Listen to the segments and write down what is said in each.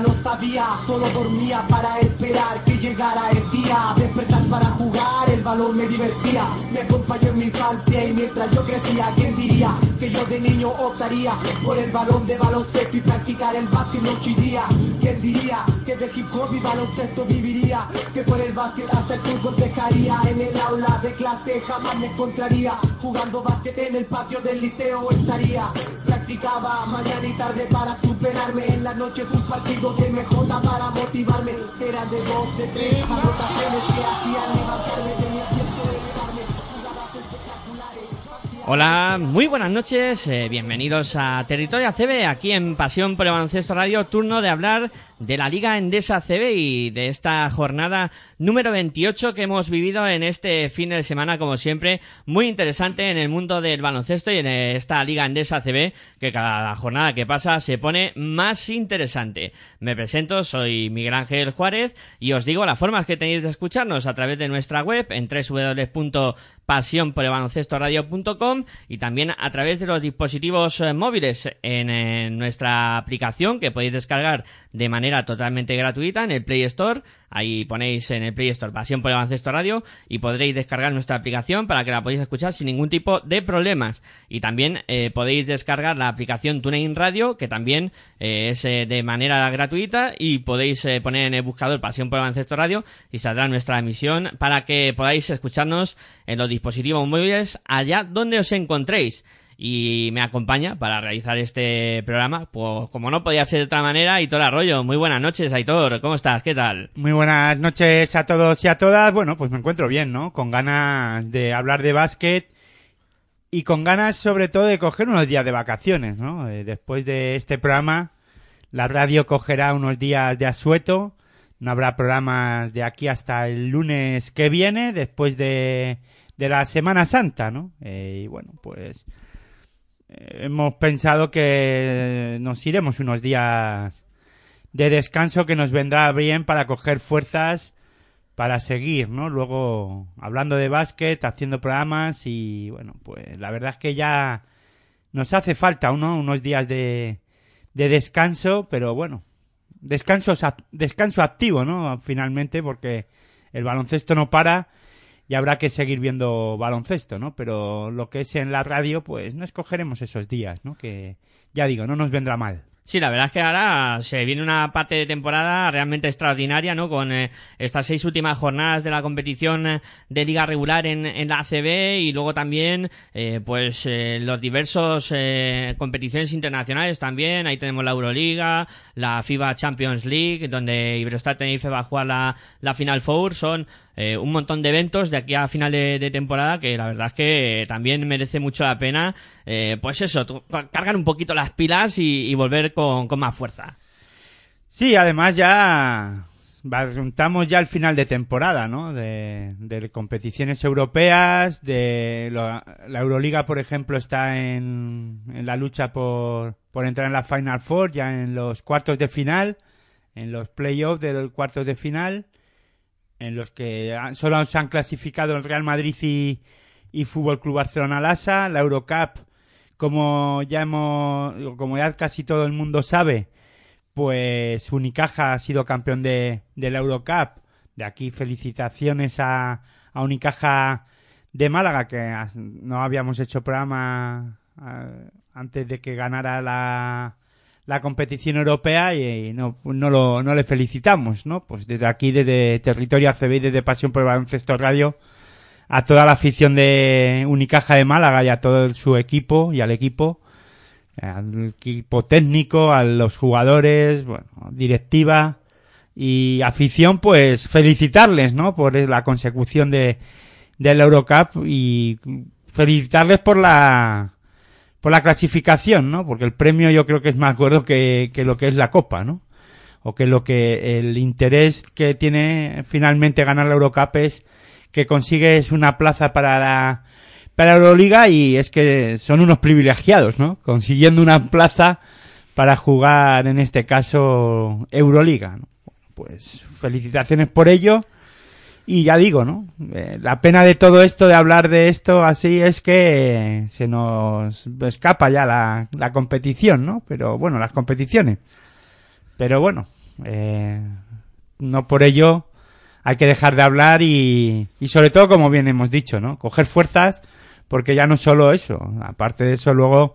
No sabía Solo dormía para esperar que llegara el día. Despertar para jugar, el balón me divertía. Me acompañó en mi infancia y mientras yo crecía ¿Quién diría que yo de niño optaría Por el balón de baloncesto y practicar el básquet noche y día ¿Quién diría que de hip hop y baloncesto viviría Que por el básquet hasta el fútbol dejaría En el aula de clase jamás me encontraría Jugando básquet en el patio del liceo estaría. Practicaba mañana y tarde para superarme En las noches un partido de MJ para motivarme. Era de dos, de tres anotaciones que hacían levantarme Hola, muy buenas noches, eh, bienvenidos a Territorio ACB, aquí en Pasión por el Baloncesto Radio, turno de hablar de la Liga Endesa ACB y de esta jornada número 28 que hemos vivido en este fin de semana, como siempre, muy interesante en el mundo del baloncesto y en esta Liga Endesa ACB, que cada jornada que pasa se pone más interesante. Me presento, soy Miguel Ángel Juárez y os digo las formas que tenéis de escucharnos a través de nuestra web en www pasionporelbaloncestoradio.com y también a través de los dispositivos eh, móviles en, en nuestra aplicación que podéis descargar de manera totalmente gratuita en el Play Store. Ahí ponéis en el Play Store Pasión por el Baloncesto Radio y podréis descargar nuestra aplicación para que la podáis escuchar sin ningún tipo de problemas. Y también eh, podéis descargar la aplicación TuneIn Radio que también eh, es eh, de manera gratuita y podéis poner en el buscador Pasión por el Baloncesto Radio y saldrá nuestra emisión para que podáis escucharnos en los dispositivos móviles allá donde os encontréis y me acompaña para realizar este programa, pues como no podía ser de otra manera, Aitor Arroyo. Muy buenas noches, Aitor. ¿Cómo estás? ¿Qué tal? Muy buenas noches a todos y a todas. Bueno, pues me encuentro bien, ¿no? Con ganas de hablar de básquet y con ganas sobre todo de coger unos días de vacaciones, ¿no? Eh, después de este programa, la radio cogerá unos días de asueto. No habrá programas de aquí hasta el lunes que viene, después de, de la Semana Santa, ¿no? Eh, y bueno, pues hemos pensado que nos iremos unos días de descanso que nos vendrá bien para coger fuerzas para seguir, ¿no? Luego hablando de básquet, haciendo programas y bueno, pues la verdad es que ya nos hace falta ¿no? unos días de, de descanso, pero bueno, descanso, descanso activo, ¿no? Finalmente, porque el baloncesto no para y habrá que seguir viendo baloncesto, ¿no? Pero lo que es en la radio, pues no escogeremos esos días, ¿no? Que ya digo, no nos vendrá mal. Sí, la verdad es que ahora se viene una parte de temporada realmente extraordinaria, ¿no? Con eh, estas seis últimas jornadas de la competición eh, de liga regular en, la ACB y luego también, eh, pues, los diversos competiciones internacionales también. Ahí tenemos la Euroliga, la FIBA Champions League, donde Iberostar Tenerife va a jugar la Final Four. Son eh, un montón de eventos de aquí a final de, temporada que la verdad es que también merece mucho la pena, eh, pues eso, cargar un poquito las pilas y, volver con, con, más fuerza. Sí, además ya estamos ya al final de temporada, ¿no? De, competiciones europeas, de la Euroliga, por ejemplo, está en, en la lucha por, por entrar en la Final Four, ya en los cuartos de final, en los playoffs de los cuartos de final en los que solo se han clasificado el Real Madrid y, y Fútbol Club Barcelona Lasa, la Eurocup, como ya hemos, como ya casi todo el mundo sabe, pues Unicaja ha sido campeón de, de la Eurocup. De aquí felicitaciones a, a Unicaja de Málaga, que no habíamos hecho programa antes de que ganara la, la competición europea y no, no, lo, no le felicitamos, ¿no? Pues desde aquí, desde Territorio ACB y desde Pasión por el Baloncesto Radio, a toda la afición de Unicaja de Málaga y a todo su equipo y al equipo, al equipo técnico, a los jugadores, bueno, directiva y afición, pues felicitarles, ¿no? Por la consecución de, del Eurocup y felicitarles por la por la clasificación, ¿no? Porque el premio yo creo que es más gordo que, que lo que es la Copa, ¿no? O que lo que el interés que tiene finalmente ganar la Eurocup es que consigues una plaza para la, para Euroliga y es que son unos privilegiados, ¿no? Consiguiendo una plaza para jugar, en este caso, Euroliga, ¿no? Pues felicitaciones por ello. Y ya digo, ¿no? Eh, la pena de todo esto, de hablar de esto así, es que se nos escapa ya la, la competición, ¿no? Pero bueno, las competiciones. Pero bueno, eh, no por ello hay que dejar de hablar y, y sobre todo, como bien hemos dicho, ¿no? Coger fuerzas, porque ya no solo eso. Aparte de eso, luego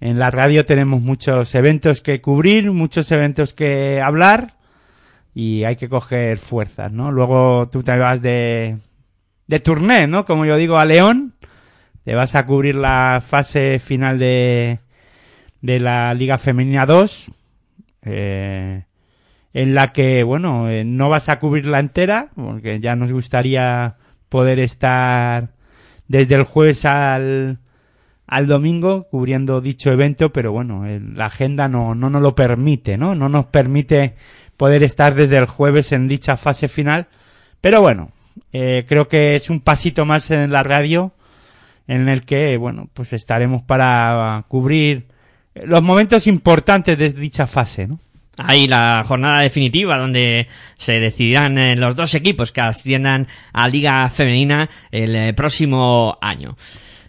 en la radio tenemos muchos eventos que cubrir, muchos eventos que hablar y hay que coger fuerzas, ¿no? Luego tú te vas de, de turné, ¿no? Como yo digo, a León, te vas a cubrir la fase final de, de la Liga Femenina 2, eh, en la que, bueno, eh, no vas a cubrirla entera, porque ya nos gustaría poder estar desde el jueves al, al domingo cubriendo dicho evento, pero bueno, la agenda no, no nos lo permite, ¿no? No nos permite poder estar desde el jueves en dicha fase final, pero bueno, eh, creo que es un pasito más en la radio en el que, bueno, pues estaremos para cubrir los momentos importantes de dicha fase, ¿no? Ahí la jornada definitiva donde se decidirán eh, los dos equipos que asciendan a Liga Femenina el eh, próximo año.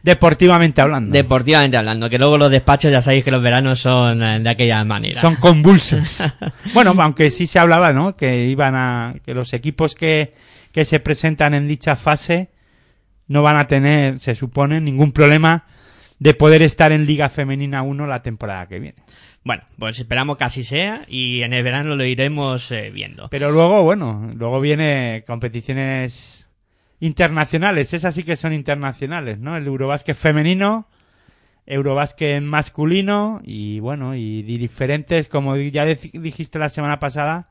Deportivamente hablando. Deportivamente hablando, que luego los despachos ya sabéis que los veranos son eh, de aquella manera. Son convulsos. bueno, aunque sí se hablaba, ¿no? Que iban a, que los equipos que, que se presentan en dicha fase no van a tener, se supone, ningún problema de poder estar en Liga Femenina 1 la temporada que viene. Bueno, pues esperamos que así sea y en el verano lo iremos eh, viendo. Pero luego, bueno, luego viene competiciones internacionales, esas sí que son internacionales, ¿no? El Eurobásquet femenino, Eurobásquet masculino y bueno, y di- diferentes, como ya dijiste la semana pasada,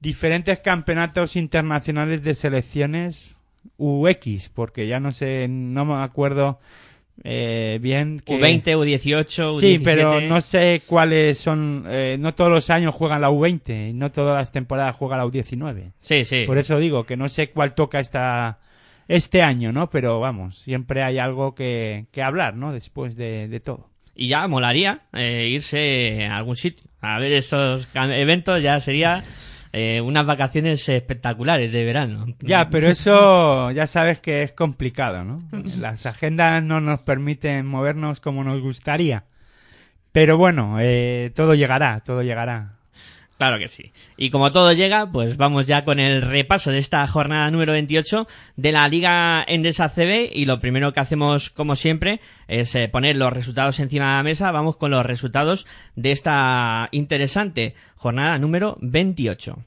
diferentes campeonatos internacionales de selecciones UX, porque ya no sé, no me acuerdo eh, bien que... U20, U18, U17. Sí, pero no sé cuáles son. eh, no todos los años juegan la U20 y no todas las temporadas juega la U19. Sí, sí. Por eso digo que no sé cuál toca esta este año, ¿no? Pero vamos, siempre hay algo que, que hablar, ¿no? Después de, de todo. Y ya molaría eh, irse a algún sitio. A ver esos eventos ya sería eh, unas vacaciones espectaculares de verano. Ya, pero eso ya sabes que es complicado, ¿no? Las agendas no nos permiten movernos como nos gustaría. Pero bueno, eh, todo llegará, todo llegará. Claro que sí. Y como todo llega, pues vamos ya con el repaso de esta jornada número 28 de la Liga Endesa CB y lo primero que hacemos, como siempre, es eh, poner los resultados encima de la mesa. Vamos con los resultados de esta interesante jornada número 28.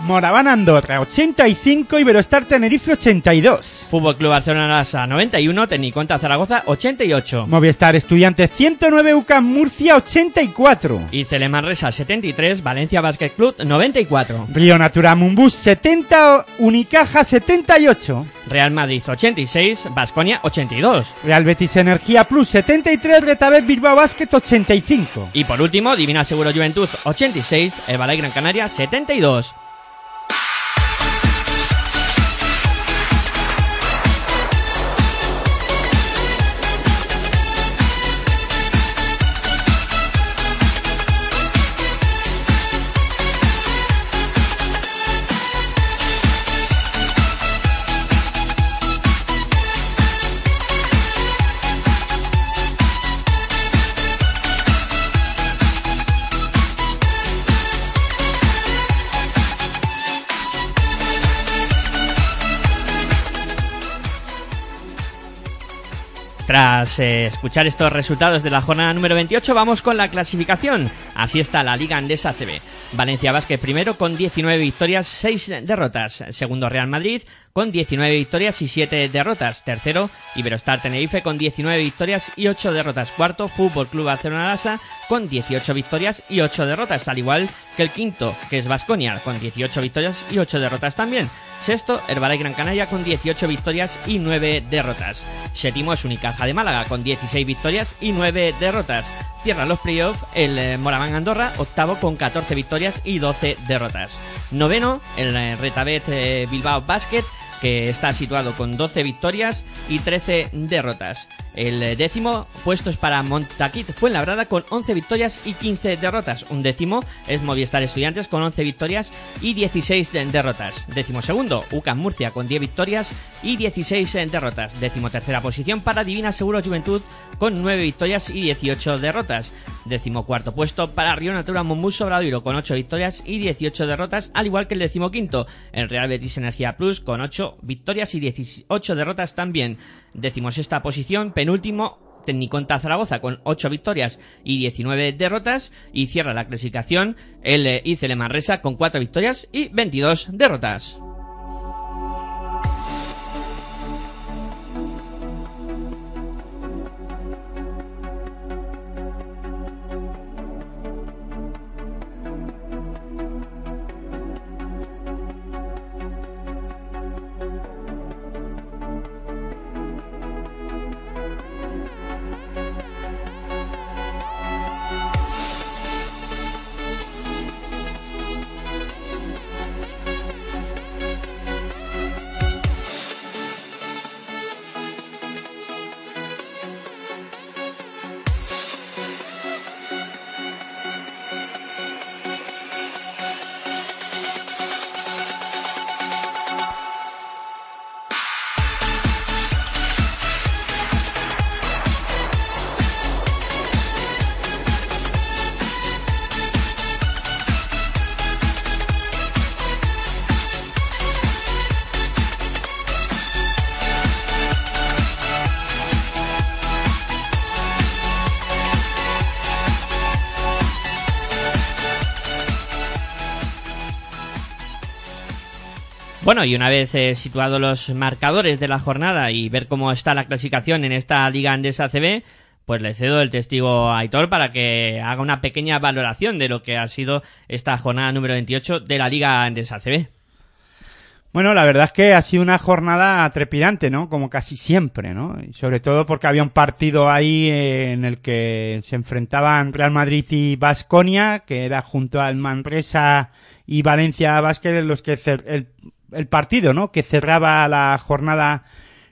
Moraván Andorra 85, Iberostar Tenerife 82. Fútbol Club Barcelona Lasa 91, Tecniconta Zaragoza 88. Movistar Estudiantes 109, UCAM Murcia 84. Y Manresa 73, Valencia Basket Club 94. Río Natura Mumbus 70, Unicaja 78. Real Madrid 86, Basconia 82. Real Betis Energía Plus 73, Retabet Bilbao Basket 85. Y por último, Divina Seguro Juventud 86, Herbalife Gran Canaria 72. Tras eh, escuchar estos resultados de la jornada número 28, vamos con la clasificación. Así está la Liga Andesa CB. Valencia Vázquez primero con 19 victorias, 6 derrotas. Segundo Real Madrid con 19 victorias y 7 derrotas. Tercero, Iberostar Tenerife con 19 victorias y 8 derrotas. Cuarto, Fútbol Club Barcelona Lasa con 18 victorias y 8 derrotas, al igual que el quinto, que es Vasconia, con 18 victorias y 8 derrotas también. Sexto, Herbalife Gran Canaria con 18 victorias y 9 derrotas. Séptimo es Unicaja de Málaga con 16 victorias y 9 derrotas. Cierra los playoffs el eh, Moraván Andorra, octavo con 14 victorias y 12 derrotas. Noveno, el eh, Retabet eh, Bilbao Basket que está situado con 12 victorias y 13 derrotas. El décimo puesto es para Montaquit Fuenlabrada con 11 victorias y 15 derrotas. Un décimo es Movistar Estudiantes con 11 victorias y 16 derrotas. Décimo segundo, UCAM Murcia con 10 victorias y 16 derrotas. Décimo tercera posición para Divina Seguro Juventud con 9 victorias y 18 derrotas. Décimo cuarto puesto para Río Natura Monbus Sobradoiro con 8 victorias y 18 derrotas, al igual que el décimo quinto, el Real Betis Energía Plus con 8 victorias y 18 derrotas también. Décimo sexta posición, penúltimo, Tecniconta Zaragoza con 8 victorias y 19 derrotas y cierra la clasificación el ICL Manresa con 4 victorias y 22 derrotas. Bueno, y una vez eh, situados los marcadores de la jornada y ver cómo está la clasificación en esta Liga Andesa CB, pues le cedo el testigo a Aitor para que haga una pequeña valoración de lo que ha sido esta jornada número 28 de la Liga Andesa CB. Bueno, la verdad es que ha sido una jornada trepidante, ¿no? Como casi siempre, ¿no? Y sobre todo porque había un partido ahí eh, en el que se enfrentaban Real Madrid y Basconia, que era junto al Manresa y Valencia Basket los que el, el partido, ¿no? Que cerraba la jornada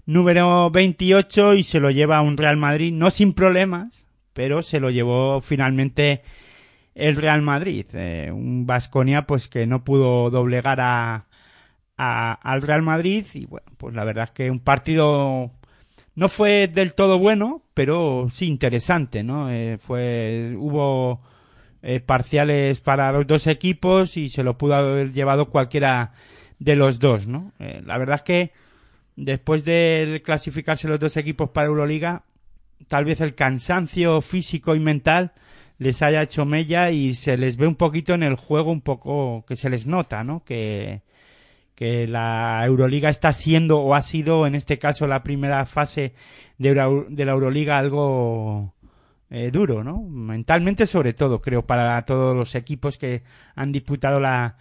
número 28 y se lo lleva a un Real Madrid, no sin problemas, pero se lo llevó finalmente el Real Madrid. Eh, un Vasconia, pues que no pudo doblegar a, a, al Real Madrid y bueno, pues la verdad es que un partido no fue del todo bueno, pero sí interesante, ¿no? Eh, fue, hubo eh, parciales para los dos equipos y se lo pudo haber llevado cualquiera de los dos, ¿no? Eh, la verdad es que después de clasificarse los dos equipos para Euroliga, tal vez el cansancio físico y mental les haya hecho mella y se les ve un poquito en el juego, un poco que se les nota, ¿no? Que, que la Euroliga está siendo o ha sido en este caso la primera fase de, la Euroliga algo eh, duro, ¿no? Mentalmente sobre todo, creo, para todos los equipos que han disputado la,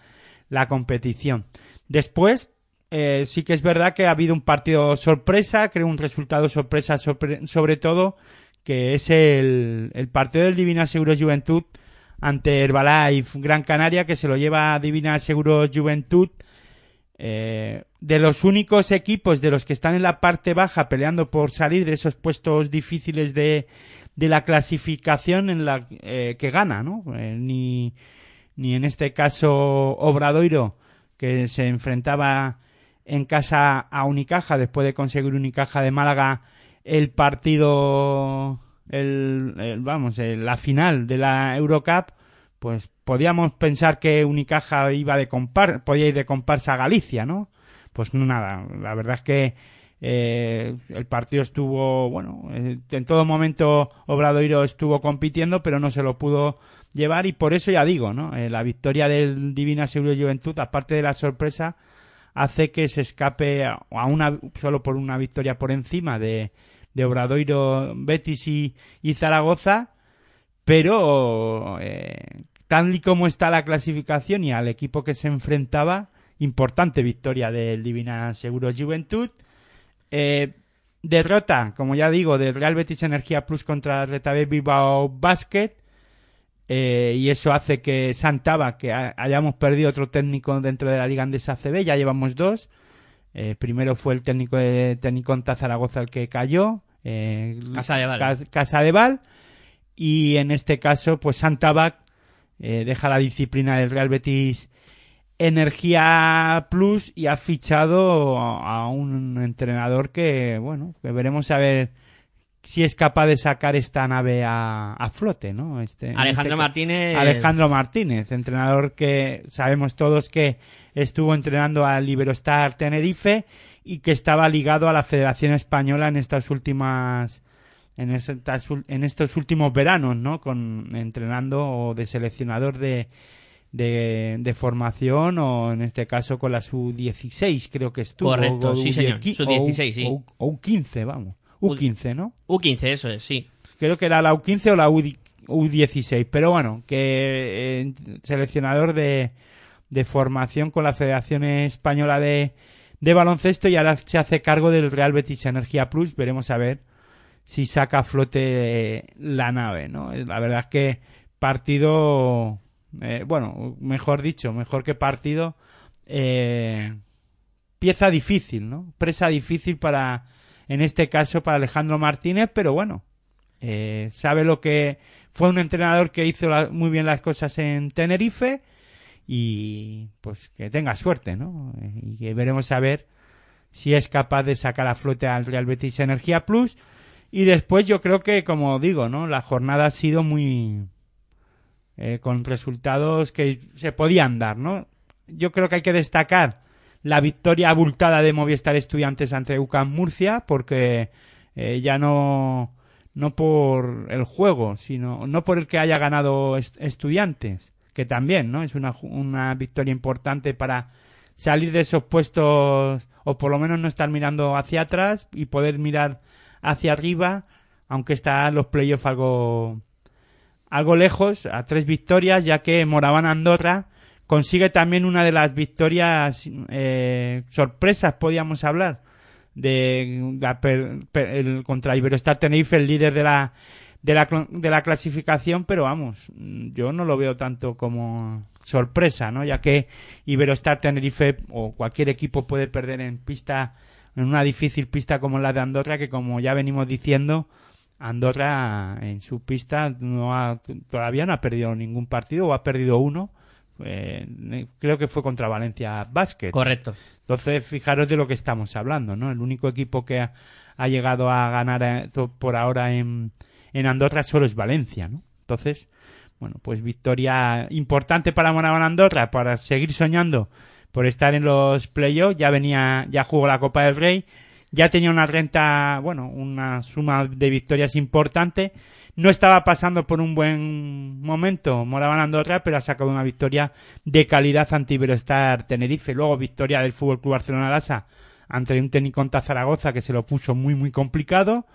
la competición. Después, eh, sí que es verdad que ha habido un partido sorpresa, creo un resultado sorpresa sobre, todo, que es el, partido del Divina Seguro Juventud ante Herbalife Gran Canaria, que se lo lleva Divina Seguro Juventud. Eh, de los únicos equipos de los que están en la parte baja peleando por salir de esos puestos difíciles de, de la clasificación en la eh, que gana, ¿no? ni, ni en este caso Obradoiro que se enfrentaba en casa a Unicaja después de conseguir Unicaja de Málaga el partido el, vamos la final de la Eurocup pues podíamos pensar que Unicaja iba de compar podía ir de comparsa a Galicia no pues nada la verdad es que eh, el partido estuvo bueno eh, en todo momento Obradoiro estuvo compitiendo pero no se lo pudo llevar y por eso ya digo, ¿no? Eh, la victoria del Divina Seguro Juventud, aparte de la sorpresa, hace que se escape a una solo por una victoria por encima de, de Obradoiro, Betis y, y Zaragoza, pero eh, tal y como está la clasificación y al equipo que se enfrentaba, importante victoria del Divina Seguro Juventud. Eh, derrota, como ya digo, del Real Betis Energía Plus contra Retabé Bilbao Basket. Eh, y eso hace que Santaba, que ha- hayamos perdido otro técnico dentro de la Liga Andesa CB, ya llevamos dos. Eh, primero fue el técnico de técnico en Zaragoza el que cayó, eh, Casadeval. Cas- Casadeval. y en este caso, pues Santaba eh, deja la disciplina del Real Betis Energía Plus y ha fichado a un entrenador que, bueno, que veremos a ver si es capaz de sacar esta nave a, a flote, ¿no? Este, Alejandro este Martínez. Alejandro Martínez, entrenador que sabemos todos que estuvo entrenando al Iberostar Tenerife y que estaba ligado a la Federación Española en estas últimas en, estas en estos últimos veranos, ¿no? Con entrenando o de seleccionador de, de, de formación o en este caso con la sub-16 creo que estuvo. Correcto, o sí, señor, U10, sub-16, o, sí. O, o U15, vamos. U15, ¿no? U15, eso es, sí. creo que era la U15 o la U- U16, pero bueno, que eh, seleccionador de, de formación con la Federación Española de, de Baloncesto y ahora se hace cargo del Real Betis Energía Plus, veremos a ver si saca a flote eh, la nave, ¿no? La verdad es que partido, eh, bueno, mejor dicho, mejor que partido, eh, pieza difícil, ¿no? Presa difícil para, en este caso, para Alejandro Martínez, pero bueno, eh, sabe lo que fue un entrenador que hizo la- muy bien las cosas en Tenerife y pues que tenga suerte, ¿no? Y que veremos a ver si es capaz de sacar a flote al Real Betis Energía Plus y después yo creo que como digo, ¿no? La jornada ha sido muy eh, con resultados que se podían dar, ¿no? Yo creo que hay que destacar la victoria abultada de Movistar Estudiantes ante UCAM Murcia porque eh, ya no no por el juego, sino no por el que haya ganado est- estudiantes, que también, ¿no? Es una, una victoria importante para salir de esos puestos o por lo menos no estar mirando hacia atrás y poder mirar hacia arriba, aunque están los playoffs algo algo lejos, a tres victorias, ya que Moraván Andorra consigue también una de las victorias eh, sorpresas, podíamos hablar, de la el, contra Iberostar Tenerife, el líder de la, de la de la clasificación, pero vamos, yo no lo veo tanto como sorpresa, ¿no? Ya que Iberostar Tenerife o cualquier equipo puede perder en pista, en una difícil pista como la de Andorra, que como ya venimos diciendo, Andorra en su pista no ha, todavía no ha perdido ningún partido o ha perdido uno. Eh, creo que fue contra Valencia Basket. Correcto. Entonces, fijaros de lo que estamos hablando, ¿no? El único equipo que ha, ha llegado a ganar eh, por ahora en, en Andorra solo es Valencia, ¿no? Entonces, bueno, pues victoria importante para Moraván Andorra para seguir soñando por estar en los playoffs. Ya venía, ya jugó la Copa del Rey, ya tenía una renta, bueno, una suma de victorias importante. No estaba pasando por un buen momento Moraván Andorra, pero ha sacado una victoria de calidad ante Iberostar Tenerife. Luego victoria del Fútbol Club Barcelona Lasa ante un técnico contra Zaragoza que se lo puso muy muy complicado.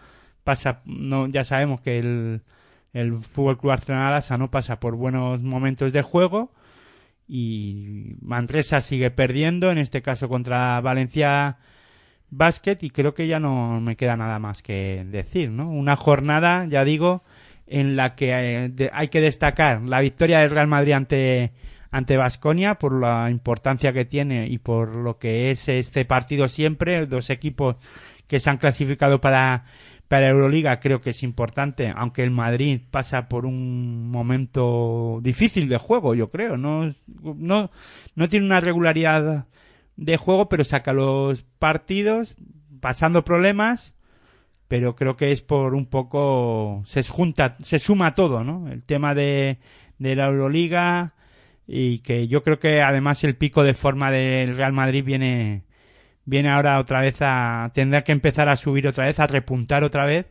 Pasa, no, ya sabemos que el, el Fútbol Club Barcelona Lasa no pasa por buenos momentos de juego y Manresa sigue perdiendo, en este caso contra Valencia Basket y creo que ya no me queda nada más que decir, ¿no? Una jornada, ya digo, en la que eh, hay que destacar la victoria del Real Madrid ante ante Vasconia por la importancia que tiene y por lo que es este partido siempre, dos equipos que se han clasificado para para Euroliga creo que es importante, aunque el Madrid pasa por un momento difícil de juego, yo creo, no no no tiene una regularidad de juego, pero saca los partidos pasando problemas, pero creo que es por un poco se junta, se suma todo, ¿no? El tema de, de la Euroliga y que yo creo que además el pico de forma del Real Madrid viene viene ahora otra vez a tendrá que empezar a subir otra vez, a repuntar otra vez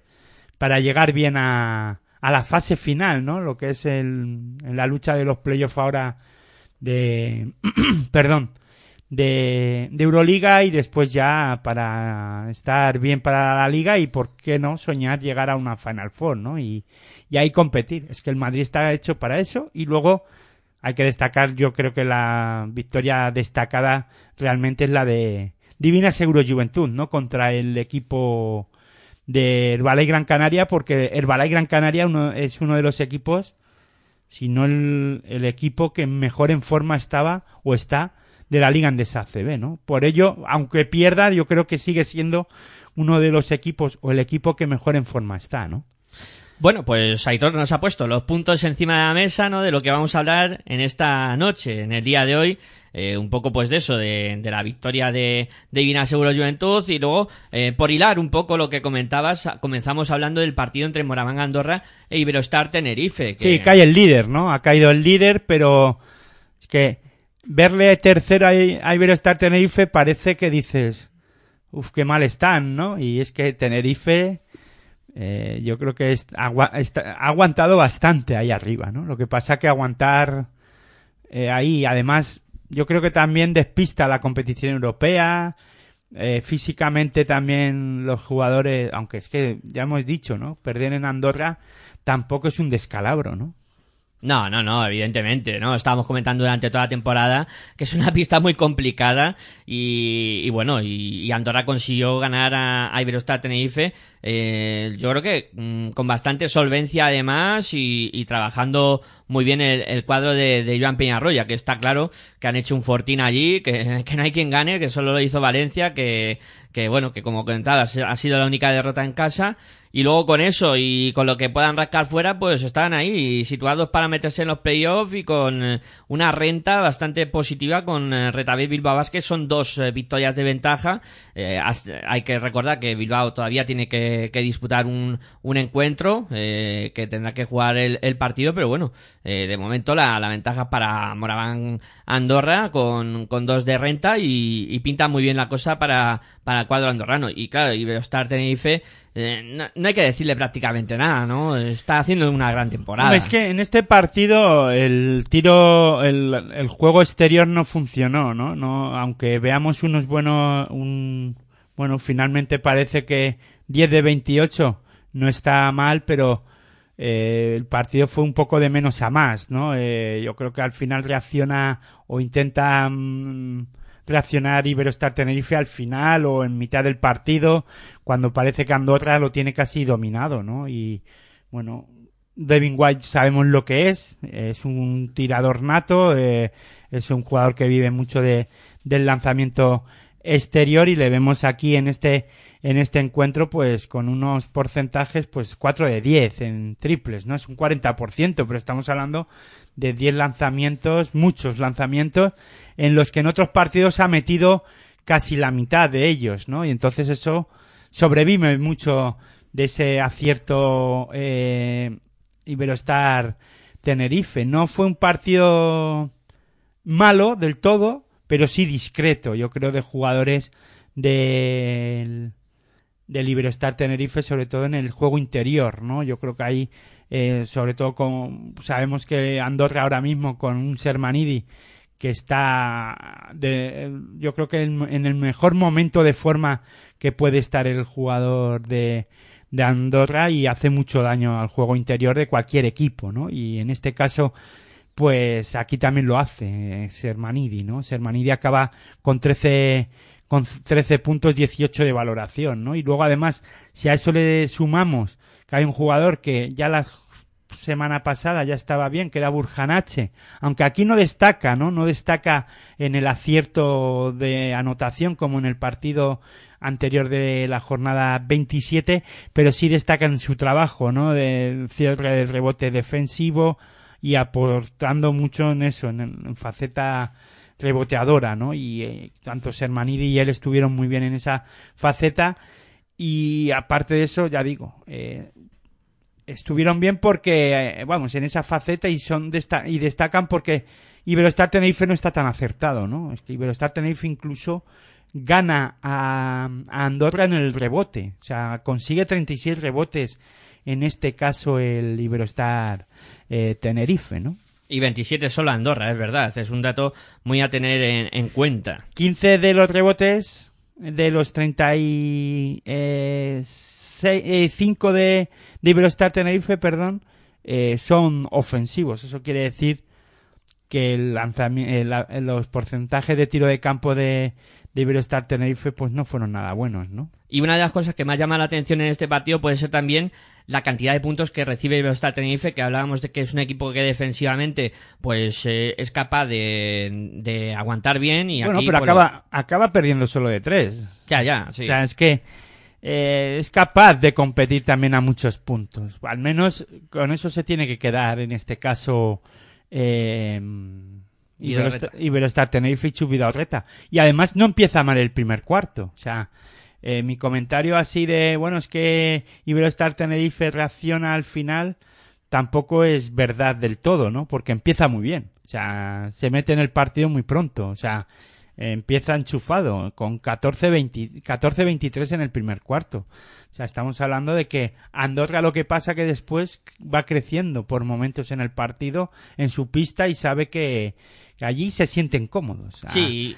para llegar bien a, a la fase final, ¿no? Lo que es el, en la lucha de los playoffs ahora de perdón de, Euroliga y después ya para estar bien para la liga y por qué no soñar llegar a una Final Four, ¿no? Y, y ahí competir. Es que el Madrid está hecho para eso y luego hay que destacar, yo creo que la victoria destacada realmente es la de Divina Seguro Juventud, ¿no? Contra el equipo de Herbalife Gran Canaria, porque Herbalife Gran Canaria uno, es uno de los equipos, si no el equipo que mejor en forma estaba o está de la Liga Andesa CB, ¿no? Por ello, aunque pierda, yo creo que sigue siendo uno de los equipos o el equipo que mejor en forma está, ¿no? Bueno, pues Aitor nos ha puesto los puntos encima de la mesa, ¿no? De lo que vamos a hablar en esta noche, en el día de hoy. Eh, un poco pues de eso, de, de la victoria de, de Divina Seguro Juventud y luego eh, por hilar un poco lo que comentabas, comenzamos hablando del partido entre Moraván Andorra e Iberostar Tenerife. Que... Sí, cae el líder, ¿no? Ha caído el líder, pero es que verle tercero a, a Iberostar Tenerife parece que dices, uff, qué mal están, ¿no? Y es que Tenerife eh, yo creo que está, ha aguantado bastante ahí arriba, ¿no? Lo que pasa que aguantar eh, ahí, además, yo creo que también despista la competición europea, eh, físicamente también los jugadores, aunque es que ya hemos dicho, ¿no? Perder en Andorra tampoco es un descalabro, ¿no? No, no, no, evidentemente, ¿no? Estábamos comentando durante toda la temporada que es una pista muy complicada y, y bueno, y, y, Andorra consiguió ganar a, a Iberostar Tenerife, eh, yo creo que mmm, con bastante solvencia además y, y trabajando muy bien el, el cuadro de, de, Joan Peñarroya, que está claro que han hecho un fortín allí, que, que no hay quien gane, que solo lo hizo Valencia, que, que bueno, que como comentabas, ha sido la única derrota en casa y luego con eso y con lo que puedan rascar fuera, pues están ahí situados para meterse en los playoffs y con eh, una renta bastante positiva con eh, Retabé Bilbao Vázquez. Son dos eh, victorias de ventaja. Eh, hay que recordar que Bilbao todavía tiene que, que disputar un, un encuentro, eh, que tendrá que jugar el, el partido, pero bueno, de momento la, la, ventaja para Moraván Andorra con, con dos de renta y, y, pinta muy bien la cosa para, para el cuadro andorrano. Y claro, Iberostar Tenerife eh, no, no, hay que decirle prácticamente nada, ¿no? Está haciendo una gran temporada. Es que en este partido el tiro, el, el juego exterior no funcionó, ¿no? no aunque veamos unos buenos, un, bueno, finalmente parece que 10 de 28 no está mal, pero eh, el partido fue un poco de menos a más, ¿no? Eh, yo creo que al final reacciona o intenta mmm, reaccionar Iberostar Tenerife al final o en mitad del partido, cuando parece que Andorra lo tiene casi dominado, ¿no? Y bueno, Devin White sabemos lo que es, es un tirador nato, eh, es un jugador que vive mucho de, del lanzamiento exterior y le vemos aquí en este en este encuentro pues con unos porcentajes pues 4 de 10 en triples, ¿no? Es un 40%, pero estamos hablando de 10 lanzamientos, muchos lanzamientos en los que en otros partidos ha metido casi la mitad de ellos, ¿no? Y entonces eso sobrevive mucho de ese acierto eh, Iberostar Tenerife. No fue un partido malo del todo, pero sí discreto, yo creo, de jugadores del del Iberostar Tenerife, sobre todo en el juego interior, ¿no? Yo creo que ahí, eh, sobre todo con, sabemos que Andorra ahora mismo con un Sermanidi que está, de, yo creo que en, en, el mejor momento de forma que puede estar el jugador de, de Andorra y hace mucho daño al juego interior de cualquier equipo, ¿no? Y en este caso, pues aquí también lo hace Sermanidi, ¿no? Sermanidi acaba con 13 con 13 puntos 18 de valoración, ¿no? Y luego además, si a eso le sumamos que hay un jugador que ya la semana pasada ya estaba bien, que era Burjanache, aunque aquí no destaca, ¿no? No destaca en el acierto de anotación como en el partido anterior de la jornada 27, pero sí destaca en su trabajo, ¿no? De cierre del rebote defensivo y aportando mucho en eso, en, en faceta reboteadora, ¿no? Y eh, tanto Sermanidi y él estuvieron muy bien en esa faceta. Y aparte de eso, ya digo, eh, estuvieron bien porque, eh, vamos, en esa faceta y son desta y destacan porque Iberostar Tenerife no está tan acertado, ¿no? Es que Iberostar Tenerife incluso gana a, a Andorra en el rebote, o sea, consigue 36 rebotes en este caso el Iberostar eh, Tenerife, ¿no? Y 27 solo Andorra, es verdad. Es un dato muy a tener en, en cuenta. 15 de los rebotes de los 35 eh, de, de Iberostar Tenerife, perdón, eh, son ofensivos. Eso quiere decir que el lanzamiento, los porcentajes de tiro de campo de, de Iberostar Tenerife pues no fueron nada buenos, ¿no? Y una de las cosas que más llama la atención en este partido puede ser también la cantidad de puntos que recibe Iberostar Tenerife, que hablábamos de que es un equipo que defensivamente pues eh, es capaz de, de, aguantar bien y bueno, aquí, pero pues, acaba, acaba perdiendo solo de tres. Ya, ya, sí. O sea, es que eh, es capaz de competir también a muchos puntos. Al menos con eso se tiene que quedar en este caso eh, Iberostar, Tenerife y Chubidorreta. Y además no empieza mal el primer cuarto. O sea, eh, mi comentario así de, bueno, es que Iberostar Tenerife reacciona al final, tampoco es verdad del todo, ¿no? Porque empieza muy bien. O sea, se mete en el partido muy pronto. O sea, empieza enchufado con 14-23 en el primer cuarto. O sea, estamos hablando de que Andorra lo que pasa que después va creciendo por momentos en el partido, en su pista y sabe que, allí se sienten cómodos. Sí.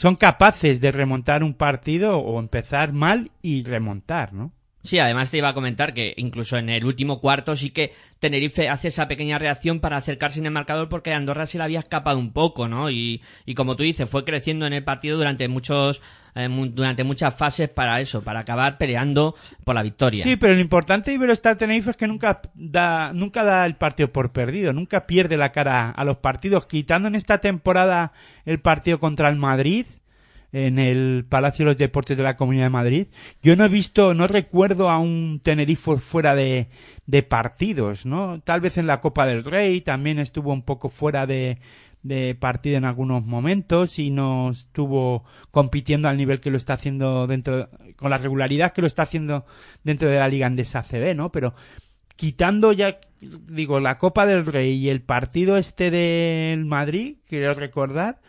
Son capaces de remontar un partido o empezar mal y remontar, ¿no? Sí, además te iba a comentar que incluso en el último cuarto sí que Tenerife hace esa pequeña reacción para acercarse en el marcador porque Andorra se le había escapado un poco, ¿no? Y, como tú dices, fue creciendo en el partido durante muchos eh, durante muchas fases para eso, para acabar peleando por la victoria. Sí, pero lo importante de Iberostar Tenerife es que nunca da, nunca da el partido por perdido, nunca pierde la cara a los partidos, quitando en esta temporada el partido contra el Madrid, en el Palacio de los Deportes de la Comunidad de Madrid. Yo no he visto, no recuerdo a un Tenerife fuera de, partidos, ¿no? Tal vez en la Copa del Rey también estuvo un poco fuera de, de partido en algunos momentos y no estuvo compitiendo al nivel que lo está haciendo dentro, con la regularidad que lo está haciendo dentro de la Liga Andesa CB, ¿no? Pero quitando ya, digo, la Copa del Rey y el partido este del Madrid, quiero recordar,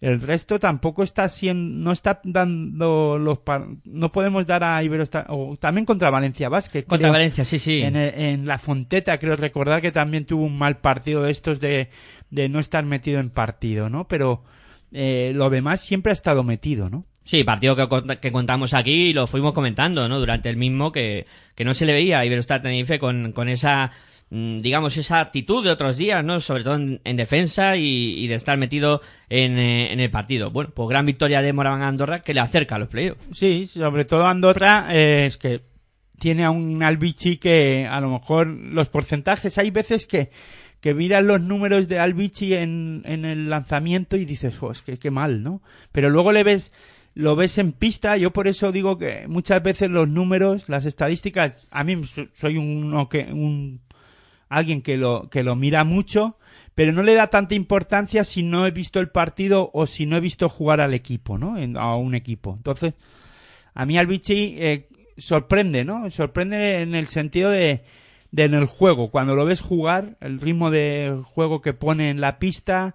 el resto tampoco está siendo, no está dando los, no podemos dar a Iberostar, o también contra Valencia Basket. Contra Valencia, sí, sí. En, en, la Fonteta creo recordar que también tuvo un mal partido de estos de, de no estar metido en partido, ¿no? Pero eh, lo demás siempre ha estado metido, ¿no? Sí, partido que, que, contamos aquí y lo fuimos comentando, ¿no? Durante el mismo que, que no se le veía a Iberostar Tenerife con, con esa digamos, esa actitud de otros días, ¿no? Sobre todo en, en defensa y, y, de estar metido en, eh, en, el partido. Bueno, pues gran victoria de Moraván Andorra que le acerca a los playoffs. Sí, sobre todo Andorra eh, es que tiene a un Albici que a lo mejor los porcentajes, hay veces que que miras los números de Albici en, en el lanzamiento y dices, oh, es que qué mal, ¿no? Pero luego le ves lo ves en pista, yo por eso digo que muchas veces los números, las estadísticas, a mí soy uno que un alguien que lo, que lo mira mucho, pero no le da tanta importancia si no he visto el partido o si no he visto jugar al equipo, ¿no? A un equipo. Entonces, a mí Albici eh, sorprende, ¿no? Sorprende en el sentido de, de en el juego. Cuando lo ves jugar, el ritmo de juego que pone en la pista,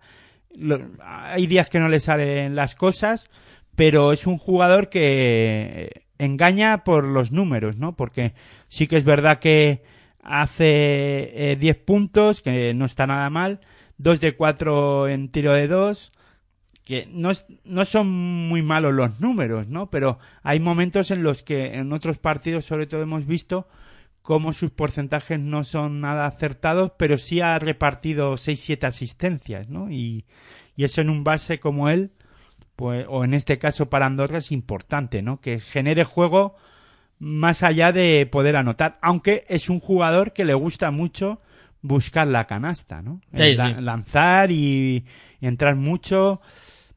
hay días que no le salen las cosas, pero es un jugador que engaña por los números, ¿no? Porque sí que es verdad que hace eh, 10 puntos, que no está nada mal, 2 de 4 en tiro de 2, que no, es, no son muy malos los números, ¿no? Pero hay momentos en los que en otros partidos sobre todo hemos visto cómo sus porcentajes no son nada acertados, pero sí ha repartido 6-7 asistencias, ¿no? Y, y eso en un base como él, pues, o en este caso para Andorra es importante, ¿no? Que genere juego más allá de poder anotar, aunque es un jugador que le gusta mucho buscar la canasta, ¿no? Sí, la, sí. Lanzar y, y, entrar mucho.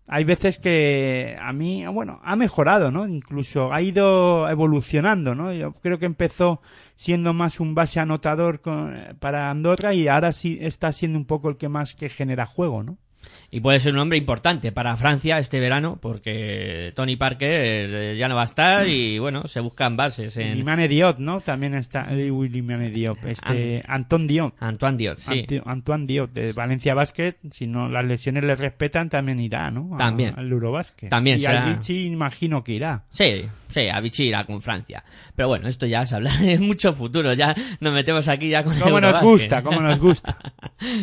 Hay veces que a mí, bueno, ha mejorado, ¿no? Incluso ha ido evolucionando, ¿no? Yo creo que empezó siendo más un base anotador con, para Andorra y ahora sí está siendo un poco el que más que genera juego, ¿no? Y puede ser un hombre importante para Francia este verano porque Tony Parker eh, ya no va a estar y bueno se buscan bases en Limane Diop no también está eh, Limane Diop este Ant Anton Diop. Antoine Diop sí. Ant Antoine Diop de Valencia Basket si no las lesiones le respetan también irá no a, también. al Eurobasket. También y será... al Vichy imagino que irá. Sí sí a Vichy irá con Francia. Pero bueno esto ya es hablar de mucho futuro ya nos metemos aquí ya con como nos gusta como nos gusta.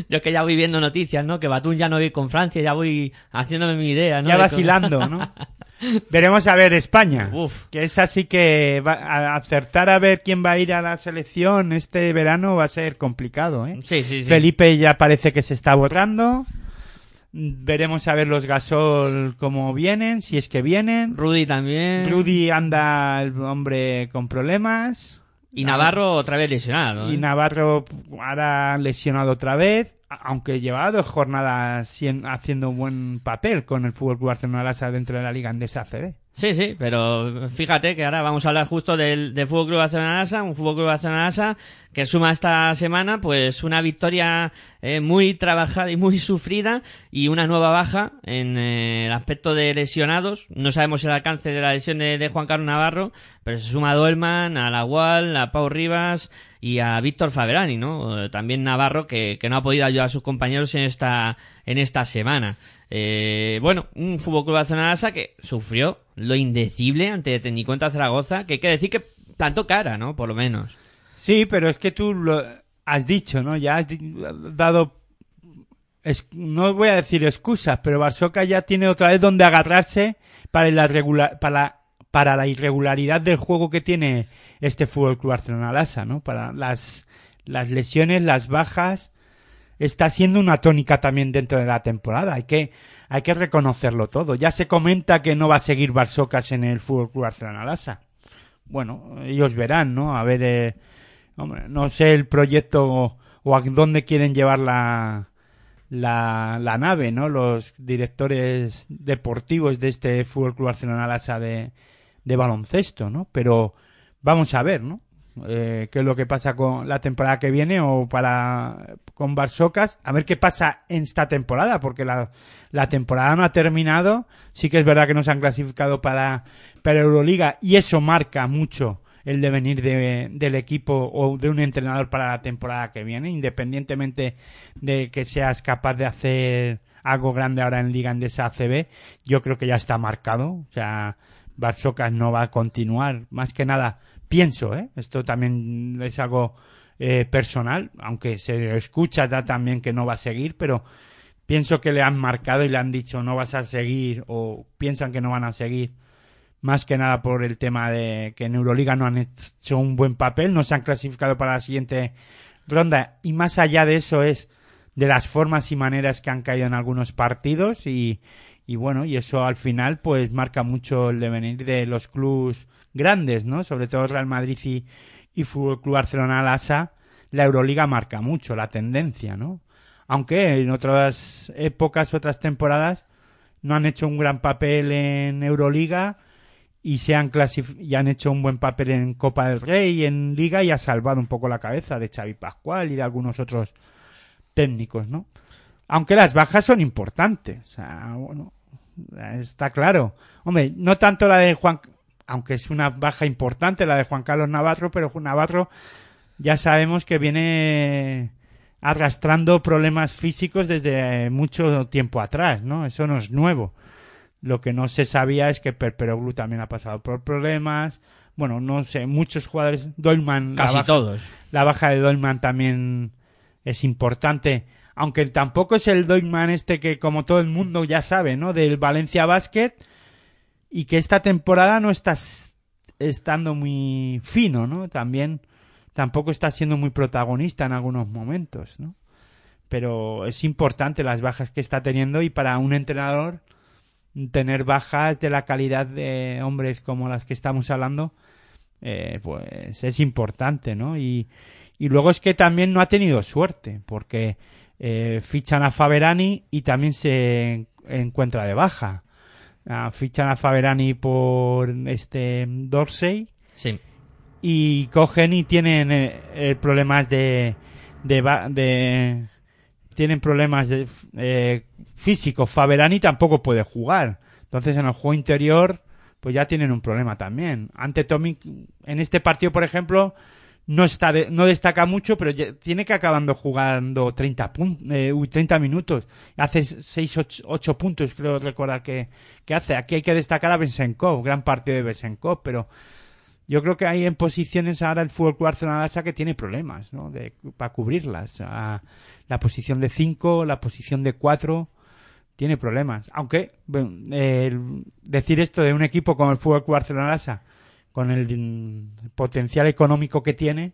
Yo es que ya voy viendo noticias, ¿no? Que Batún ya no vive con Francia, ya voy haciéndome mi idea, ¿no? ya vacilando, ¿no? Veremos a ver España, Uf. que es así que va a acertar a ver quién va a ir a la selección este verano va a ser complicado, ¿eh? Sí, sí, sí. Felipe ya parece que se está borrando. Veremos a ver los Gasol cómo vienen, si es que vienen. Rudy también. Rudy anda el hombre con problemas. Y Navarro otra vez lesionado. ¿eh? Y Navarro ahora lesionado otra vez, aunque lleva dos jornadas haciendo un buen papel con el Fútbol Club Barcelona dentro de la Liga Andesa ACB. Sí, sí, pero fíjate que ahora vamos a hablar justo del, del Fútbol Club Barcelona un Fútbol Club Barcelona que suma esta semana pues una victoria eh, muy trabajada y muy sufrida y una nueva baja en eh, el aspecto de lesionados. No sabemos el alcance de la lesión de, Juan Carlos Navarro, pero se suma a Dolman, a La Wall, a Pau Rivas y a Víctor Faberani, ¿no? Eh, También Navarro que, que no ha podido ayudar a sus compañeros en esta en esta semana. Eh, bueno, un Fútbol Club Barcelona que sufrió lo indecible ante Técnico Zaragoza, que hay que decir que plantó cara, ¿no? Por lo menos. Sí, pero es que tú lo has dicho, ¿no? Ya has dado, no voy a decir excusas, pero Barsoca ya tiene otra vez donde agarrarse para la, regula- para, para la irregularidad del juego que tiene este Fútbol Club Barcelona Lassa, ¿no? Para las, las lesiones, las bajas, está siendo una tónica también dentro de la temporada. Hay que, hay que reconocerlo todo. Ya se comenta que no va a seguir Barsocas en el Fútbol Club Barcelona Lassa. Bueno, ellos verán, ¿no? A ver, eh, hombre, no sé el proyecto o, a dónde quieren llevar la, la, nave, ¿no? Los directores deportivos de este Fútbol Club Barcelona Lassa de, de baloncesto, ¿no? Pero vamos a ver, ¿no? Eh, qué es lo que pasa con la temporada que viene o para con Barsocas, a ver qué pasa en esta temporada, porque la, la temporada no ha terminado, sí que es verdad que no se han clasificado para, para Euroliga y eso marca mucho el devenir de, del equipo o de un entrenador para la temporada que viene, independientemente de que seas capaz de hacer algo grande ahora en Liga Endesa ACB, yo creo que ya está marcado, o sea, Barsocas no va a continuar, más que nada pienso, ¿eh? Esto también es algo eh, personal, aunque se escucha ya también que no va a seguir, pero pienso que le han marcado y le han dicho no vas a seguir o piensan que no van a seguir. Más que nada por el tema de que en Euroliga no han hecho un buen papel, no se han clasificado para la siguiente ronda. Y más allá de eso es de las formas y maneras que han caído en algunos partidos y, y bueno, y eso al final pues marca mucho el devenir de los clubes grandes, ¿no? Sobre todo Real Madrid y, y Fútbol Club Barcelona Lasa, la Euroliga marca mucho la tendencia, ¿no? Aunque en otras épocas, otras temporadas, no han hecho un gran papel en Euroliga y se han y han hecho un buen papel en Copa del Rey, en Liga y ha salvado un poco la cabeza de Xavi Pascual y de algunos otros técnicos, ¿no? Aunque las bajas son importantes, o sea, bueno, está claro. Hombre, no tanto la de Juan, aunque es una baja importante la de Juan Carlos Navarro, pero Navarro ya sabemos que viene arrastrando problemas físicos desde mucho tiempo atrás, ¿no? Eso no es nuevo. Lo que no se sabía es que Perperoglu también ha pasado por problemas. Bueno, no sé, muchos jugadores. Dolman, Casi la baja, todos. la baja de Dolman también es importante. Aunque tampoco es el Dolman este que, como todo el mundo ya sabe, ¿no? Del Valencia Basket. Y que esta temporada no está estando muy fino, ¿no? También tampoco está siendo muy protagonista en algunos momentos, ¿no? Pero es importante las bajas que está teniendo y para un entrenador tener bajas de la calidad de hombres como las que estamos hablando, eh, pues es importante, ¿no? Y, y luego es que también no ha tenido suerte, porque eh, fichan a Faberani y también se encuentra de baja. Ah, fichan a Faberani por este Dorsey Sí. y cogen y tienen eh, problemas de, de, de- tienen problemas de eh, físicos. Faberani tampoco puede jugar. Entonces en el juego interior pues ya tienen un problema también. Ante Tomic en este partido, por ejemplo, no está de- no destaca mucho, pero tiene que acabando jugando 30 pun- eh, uy, 30 minutos. Hace 6 8, puntos, creo recordar que, que hace. Aquí hay que destacar a Besenkov, gran partido de Besenkov, pero yo creo que hay en posiciones ahora el Fútbol Club Barcelona que tiene problemas, ¿no? De, para cubrirlas. A la posición de 5, la posición de 4, tiene problemas. Aunque, decir esto de un equipo como el Fútbol Club Barcelona con el potencial económico que tiene,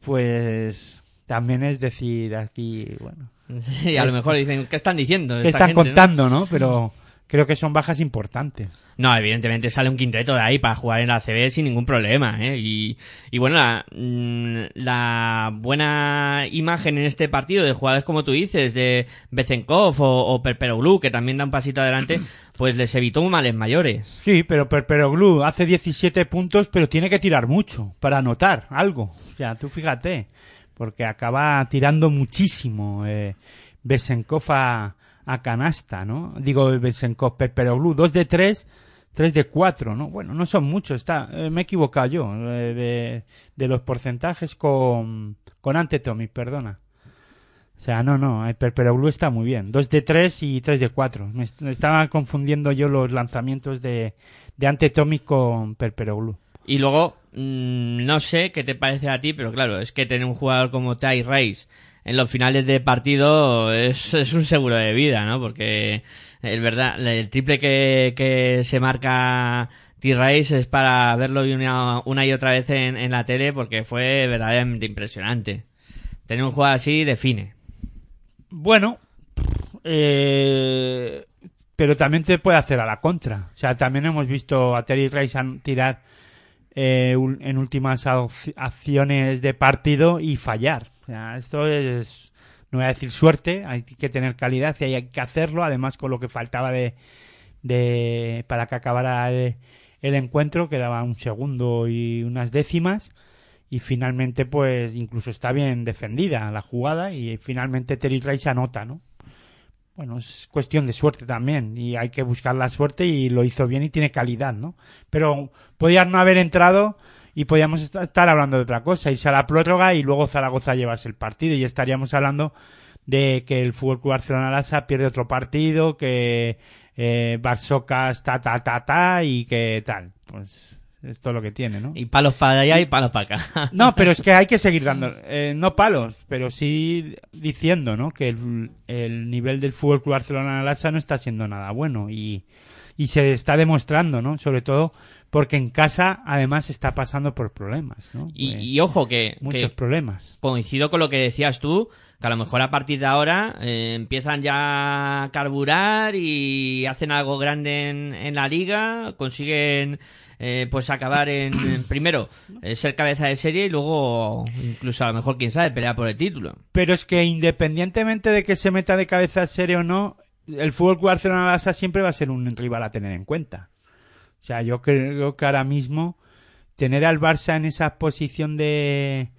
pues también es decir aquí, bueno. Sí, a lo mejor dicen, ¿qué están diciendo? ¿Qué están contando, no? Pero creo que son bajas importantes. No, evidentemente sale un quinteto de ahí para jugar en la CB sin ningún problema, ¿eh? Y, y bueno, la, mm, la, buena imagen en este partido de jugadores como tú dices, de Bezenkov o, o Perperoglu, que también da un pasito adelante, pues les evitó males mayores. Sí, pero Perperoglu hace 17 puntos, pero tiene que tirar mucho para anotar algo. O sea, tú fíjate, porque acaba tirando muchísimo eh, Bezenkov a a canasta, ¿no? Digo, Besenkov, Perperoglu, dos de tres, tres de cuatro, ¿no? Bueno, no son muchos, está, eh, me he equivocado yo eh, de, de, los porcentajes con, con Antetomic, perdona. O sea, no, no, el Perperoglu está muy bien. Dos de tres y tres de cuatro. Me, estaba confundiendo yo los lanzamientos de, de Antetomic con Perperoglu. Y luego, mmm, no sé qué te parece a ti, pero claro, es que tener un jugador como Ty Rice en los finales de partido es, es un seguro de vida, ¿no? Porque es verdad, el triple que, se marca T-Race es para verlo una, una, y otra vez en, en, la tele porque fue verdaderamente impresionante. Tener un juego así define. Bueno, eh, pero también te puede hacer a la contra. O sea, también hemos visto a Terry Rice tirar eh, en últimas acciones de partido y fallar. Esto es, no voy a decir suerte, hay que tener calidad y hay que hacerlo, además con lo que faltaba de, de para que acabara el, el encuentro, quedaba un segundo y unas décimas y finalmente pues incluso está bien defendida la jugada y finalmente Terry Rice anota, ¿no? bueno, es cuestión de suerte también y hay que buscar la suerte y lo hizo bien y tiene calidad, ¿no? Pero podía no haber entrado y podíamos estar hablando de otra cosa, irse a la prórroga y luego Zaragoza llevarse el partido y estaríamos hablando de que el Fútbol Club Barcelona Lasa pierde otro partido, que eh, Barsocas ta ta ta ta y que tal. Pues es todo lo que tiene, ¿no? Y palos para allá y palos para acá. No, pero es que hay que seguir dando, eh, no palos, pero sí diciendo, ¿no? Que el, el nivel del Fútbol Club Barcelona Lasa no está siendo nada bueno y, y se está demostrando, ¿no? Sobre todo porque en casa además está pasando por problemas, ¿no? Y, eh, y ojo que muchos que problemas. Coincido con lo que decías tú, que a lo mejor a partir de ahora eh, empiezan ya a carburar y hacen algo grande en, en la liga, consiguen eh, pues acabar en, primero eh, ser cabeza de serie y luego incluso a lo mejor quién sabe pelear por el título. Pero es que independientemente de que se meta de cabeza de serie o no, el Fútbol Barcelona Lasa siempre va a ser un rival a tener en cuenta. O sea, yo creo que ahora mismo tener al Barça en esa posición de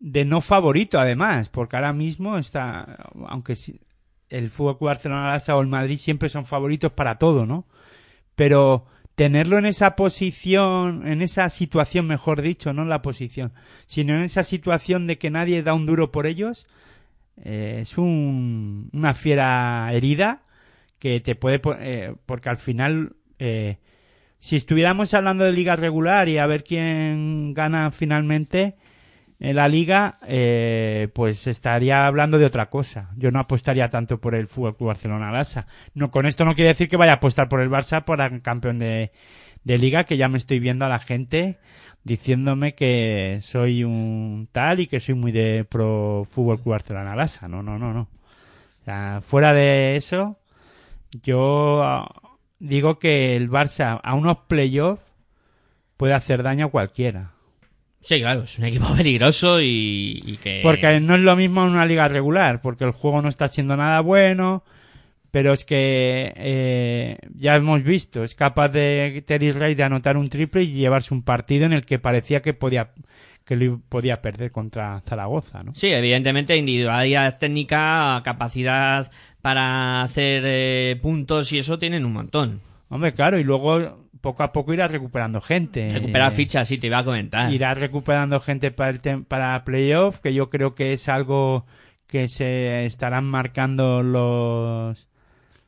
de no favorito además, porque ahora mismo está aunque el Fútbol Barcelona Lasa o el Madrid siempre son favoritos para todo, ¿no? Pero tenerlo en esa posición, en esa situación, mejor dicho, no en la posición, sino en esa situación de que nadie da un duro por ellos, eh, es un, una fiera herida que te puede, eh, porque al final, eh, si estuviéramos hablando de liga regular y a ver quién gana finalmente, en la liga, eh, pues estaría hablando de otra cosa. Yo no apostaría tanto por el Fútbol Club Barcelona Barça. No, con esto no quiere decir que vaya a apostar por el Barça para campeón de, de liga, que ya me estoy viendo a la gente diciéndome que soy un tal y que soy muy de pro Fútbol Club Barcelona Barça. No, no, no, no. Fuera de eso, yo digo que el Barça a unos playoffs puede hacer daño a cualquiera. Sí, claro, es un equipo peligroso y, y, que... Porque no es lo mismo en una liga regular, porque el juego no está siendo nada bueno, pero es que eh, ya hemos visto, es capaz de Terry Ray de anotar un triple y llevarse un partido en el que parecía que podía que lo podía perder contra Zaragoza, ¿no? Sí, evidentemente individualidad técnica, capacidad para hacer eh, puntos y eso tienen un montón. Hombre, claro, y luego poco a poco irás recuperando gente. Recuperar fichas, sí, te iba a comentar. Irás recuperando gente para, el para playoff, que yo creo que es algo que se estarán marcando los,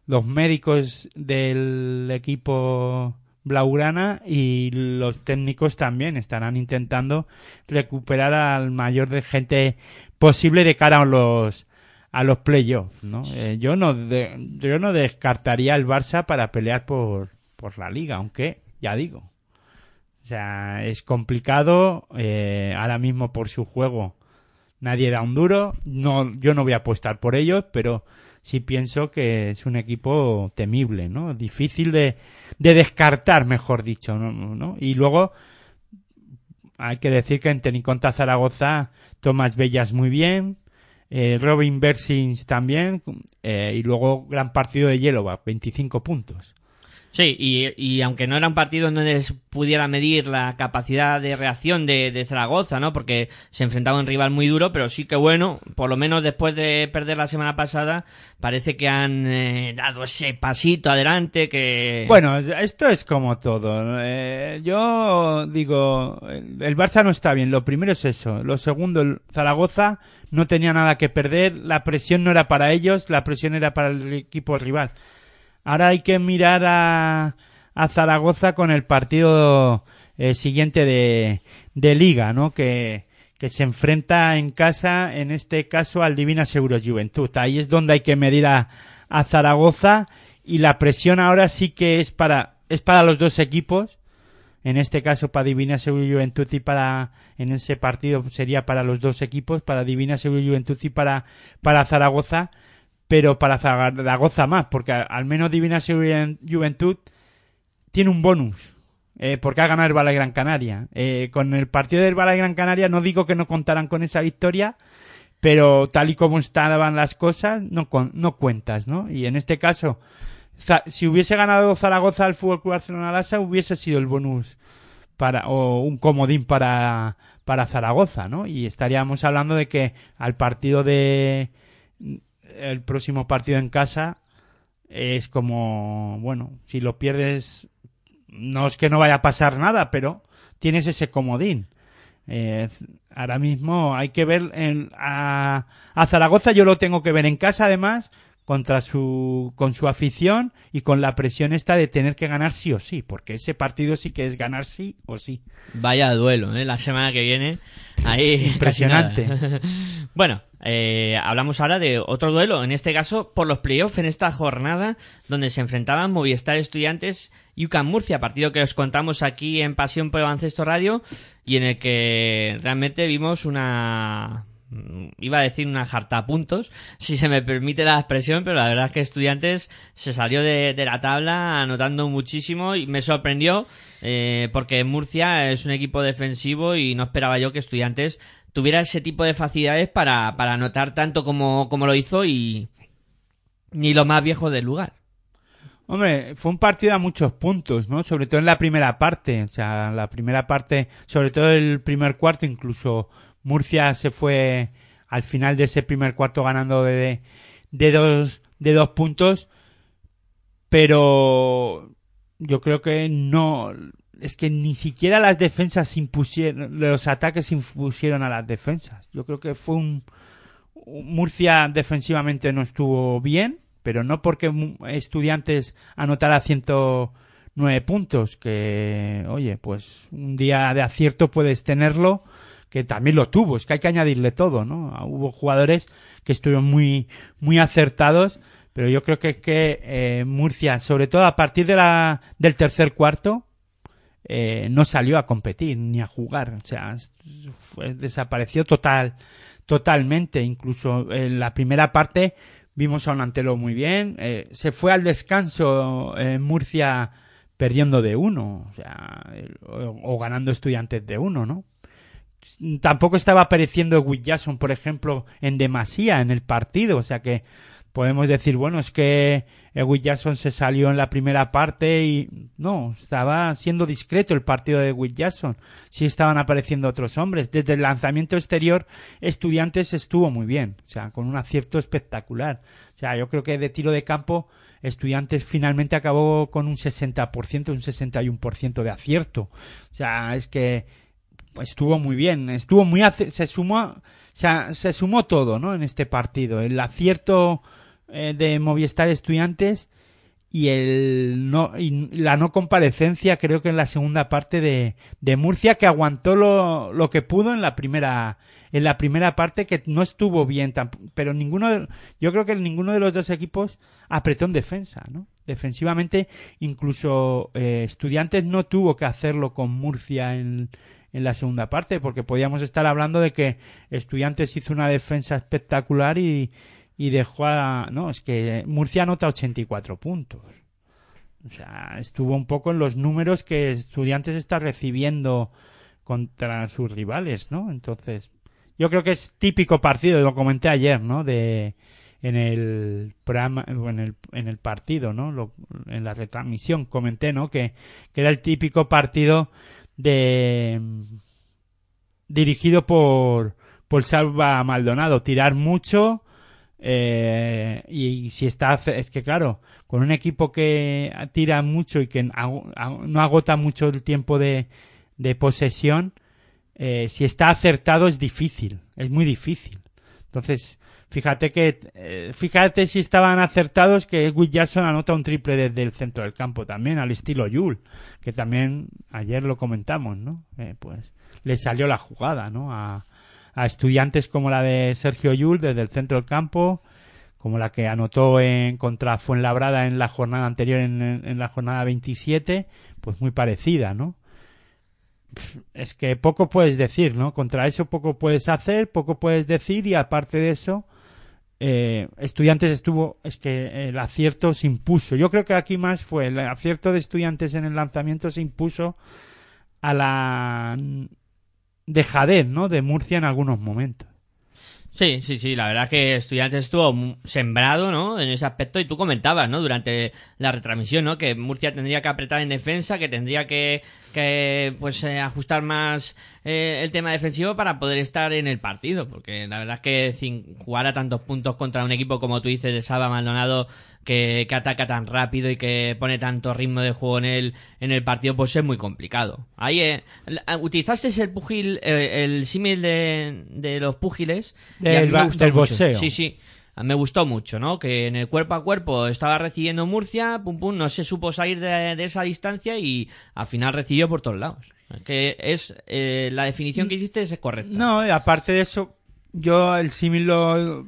los médicos del equipo blaugrana y los técnicos también estarán intentando recuperar al mayor de gente posible de cara a los a los playoffs, ¿no? Eh, yo no yo no descartaría el Barça para pelear por por la liga, aunque ya digo, o sea, es complicado eh, ahora mismo por su juego. Nadie da un duro, no yo no voy a apostar por ellos, pero sí pienso que es un equipo temible, ¿no? Difícil de, de descartar, mejor dicho, ¿no? Y luego hay que decir que en Teniconta Zaragoza Tomás Bellas muy bien, eh, Robin Bersins también, eh, y luego gran partido de Yelova, 25 puntos. Sí, y, y, aunque no era un partido donde se pudiera medir la capacidad de reacción de, de, Zaragoza, ¿no? Porque se enfrentaba a un rival muy duro, pero sí que bueno, por lo menos después de perder la semana pasada, parece que han eh, dado ese pasito adelante que... Bueno, esto es como todo. Eh, yo digo, el Barça no está bien. Lo primero es eso. Lo segundo, el Zaragoza no tenía nada que perder. La presión no era para ellos, la presión era para el equipo rival. Ahora hay que mirar a, a Zaragoza con el partido eh, siguiente de, Liga, ¿no? Que, se enfrenta en casa, en este caso, al Divina Seguro Juventud. Ahí es donde hay que medir a, a Zaragoza y la presión ahora sí que es para, es para los dos equipos. En este caso para Divina Seguro Juventud y para, en ese partido sería para los dos equipos, para Divina Seguro Juventud y para, para Zaragoza pero para Zaragoza más, porque al menos Divina Juventud tiene un bonus, eh, porque ha ganado el Bala Gran Canaria. Eh, con el partido del Bala Gran Canaria no digo que no contaran con esa victoria, pero tal y como estaban las cosas, no, no cuentas, ¿no? Y en este caso, si hubiese ganado Zaragoza al Fútbol Club Barcelona Lasa, hubiese sido el bonus para, o un comodín para, para Zaragoza, ¿no? Y estaríamos hablando de que al partido de, el próximo partido en casa es como, bueno, si lo pierdes, no es que no vaya a pasar nada, pero tienes ese comodín. Eh, ahora mismo hay que ver en, a, a, Zaragoza, yo lo tengo que ver en casa además, contra su, con su afición y con la presión esta de tener que ganar sí o sí, porque ese partido sí que es ganar sí o sí. Vaya duelo, ¿eh? la semana que viene. Ahí. Impresionante. bueno, eh, hablamos ahora de otro duelo, en este caso por los playoffs en esta jornada donde se enfrentaban Movistar Estudiantes y UCAM Murcia, partido que os contamos aquí en Pasión por el Radio y en el que realmente vimos una Mm, iba a decir una jarta a puntos, si se me permite la expresión, pero la verdad es que Estudiantes se salió de, la tabla anotando muchísimo y me sorprendió eh, porque Murcia es un equipo defensivo y no esperaba yo que Estudiantes tuviera ese tipo de facilidades para, para anotar tanto como, como lo hizo y ni lo más viejo del lugar. Hombre, fue un partido a muchos puntos, ¿no? Sobre todo en la primera parte. O sea, la primera parte, sobre todo el primer cuarto, incluso Murcia se fue al final de ese primer cuarto ganando de, de, dos, de dos puntos, pero yo creo que no, es que ni siquiera las defensas impusieron, los ataques impusieron a las defensas. Yo creo que fue un, Murcia defensivamente no estuvo bien, pero no porque estudiantes anotara 109 puntos, que, oye, pues un día de acierto puedes tenerlo, que también lo tuvo, es que hay que añadirle todo, ¿no? Hubo jugadores que estuvieron muy, muy acertados, pero yo creo que, que eh, Murcia, sobre todo a partir de la, del tercer cuarto, eh, no salió a competir ni a jugar, o sea, desapareció total, totalmente, incluso en la primera parte vimos a un Antelo muy bien, eh, se fue al descanso en Murcia perdiendo de uno, o ganando estudiantes de uno, ¿no? tampoco estaba apareciendo Witt Jackson, por ejemplo, en demasía en el partido, o sea que podemos decir, bueno, es que Witt Jackson se salió en la primera parte y no, estaba siendo discreto el partido de Witt Jackson. Sí estaban apareciendo otros hombres. Desde el lanzamiento exterior, Estudiantes estuvo muy bien, o sea, con un acierto espectacular. O sea, yo creo que de tiro de campo, Estudiantes finalmente acabó con un 60%, un 61% de acierto. O sea, es que estuvo muy bien, estuvo muy se sumó se sumó todo, ¿no? En este partido, el acierto eh, de Movistar Estudiantes y el no y la no comparecencia creo que en la segunda parte de, de Murcia que aguantó lo, lo que pudo en la primera en la primera parte que no estuvo bien pero ninguno de, yo creo que ninguno de los dos equipos apretó en defensa no defensivamente incluso eh, estudiantes no tuvo que hacerlo con Murcia en, en la segunda parte porque podíamos estar hablando de que estudiantes hizo una defensa espectacular y y dejó a... No, es que Murcia anota 84 puntos. O sea, estuvo un poco en los números que Estudiantes está recibiendo contra sus rivales, ¿no? Entonces, yo creo que es típico partido, lo comenté ayer, ¿no? De en el programa, en el, en el partido, ¿no? en la retransmisión comenté, ¿no? Que, que era el típico partido de dirigido por por Salva Maldonado, tirar mucho, eh, y si está, es que claro, con un equipo que tira mucho y que no agota mucho el tiempo de, posesión, eh, si está acertado es difícil, es muy difícil. Entonces, fíjate que, eh, fíjate si estaban acertados que Will Jackson anota un triple desde el centro del campo también, al estilo Yul, que también ayer lo comentamos, ¿no? Eh, pues le salió la jugada, ¿no? A, a estudiantes como la de Sergio Yul desde el centro del campo, como la que anotó en contra Fuenlabrada en la jornada anterior, en, en la jornada 27, pues muy parecida, ¿no? Es que poco puedes decir, ¿no? Contra eso poco puedes hacer, poco puedes decir y aparte de eso, eh, Estudiantes estuvo, es que el acierto se impuso. Yo creo que aquí más fue el acierto de Estudiantes en el lanzamiento se impuso a la dejadez, ¿no? De Murcia en algunos momentos. Sí, sí, sí, la verdad es que Estudiantes estuvo sembrado, ¿no? En ese aspecto y tú comentabas, ¿no? Durante la retransmisión, ¿no? Que Murcia tendría que apretar en defensa, que tendría que, que pues, eh, ajustar más eh, el tema defensivo para poder estar en el partido, porque la verdad es que sin jugar a tantos puntos contra un equipo como tú dices de Salva Maldonado que, ataca tan rápido y que pone tanto ritmo de juego en el, en el partido, pues es muy complicado. Ahí, eh, utilizaste el pugil, eh, el símil de, de, los púgiles. Del, del boxeo. Sí, sí. Me gustó mucho, ¿no? Que en el cuerpo a cuerpo estaba recibiendo Murcia, pum pum, no se supo salir de, esa distancia y al final recibió por todos lados. Que es eh, la definición que hiciste es correcta. No, aparte de eso, yo el símil lo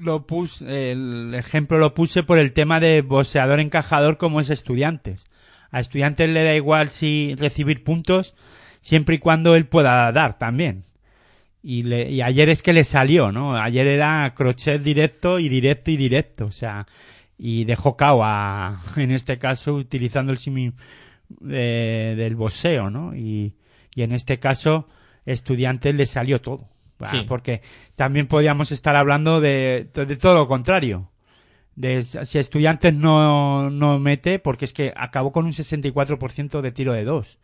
lo puse, el ejemplo lo puse por el tema de boxeador encajador como es estudiantes. A estudiantes le da igual si recibir puntos siempre y cuando él pueda dar también. Y, le, y ayer es que le salió, ¿no? Ayer era crochet directo y directo y directo, o sea, y dejó cao a, en este caso, utilizando el simi del boxeo, ¿no? Y, y en este caso, estudiantes le salió todo. Porque también podríamos estar hablando de, de, todo lo contrario. De si estudiantes no, no mete, porque es que acabó con un 64% de tiro de dos.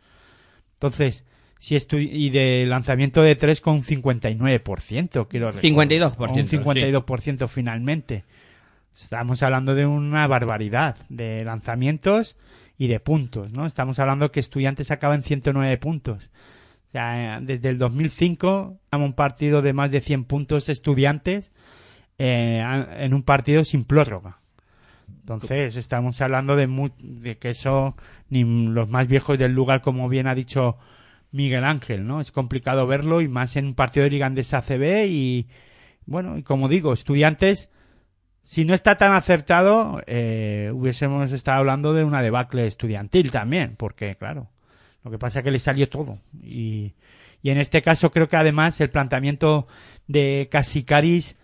Entonces, si y de lanzamiento de tres con un 59%, quiero recordar. 52%. un 52% finalmente. Estamos hablando de una barbaridad de lanzamientos y de puntos, ¿no? Estamos hablando que estudiantes acaban en 109 puntos desde el 2005, un partido de más de 100 puntos estudiantes eh, en un partido sin prórroga. Entonces, estamos hablando de, de que eso ni los más viejos del lugar, como bien ha dicho Miguel Ángel, ¿no? Es complicado verlo y más en un partido de Liga Andesa ACB y, bueno, y como digo, estudiantes, si no está tan acertado, eh, hubiésemos estado hablando de una debacle estudiantil también, porque, claro, lo que pasa es que le salió todo. Y, y en este caso creo que además el planteamiento de Casicaris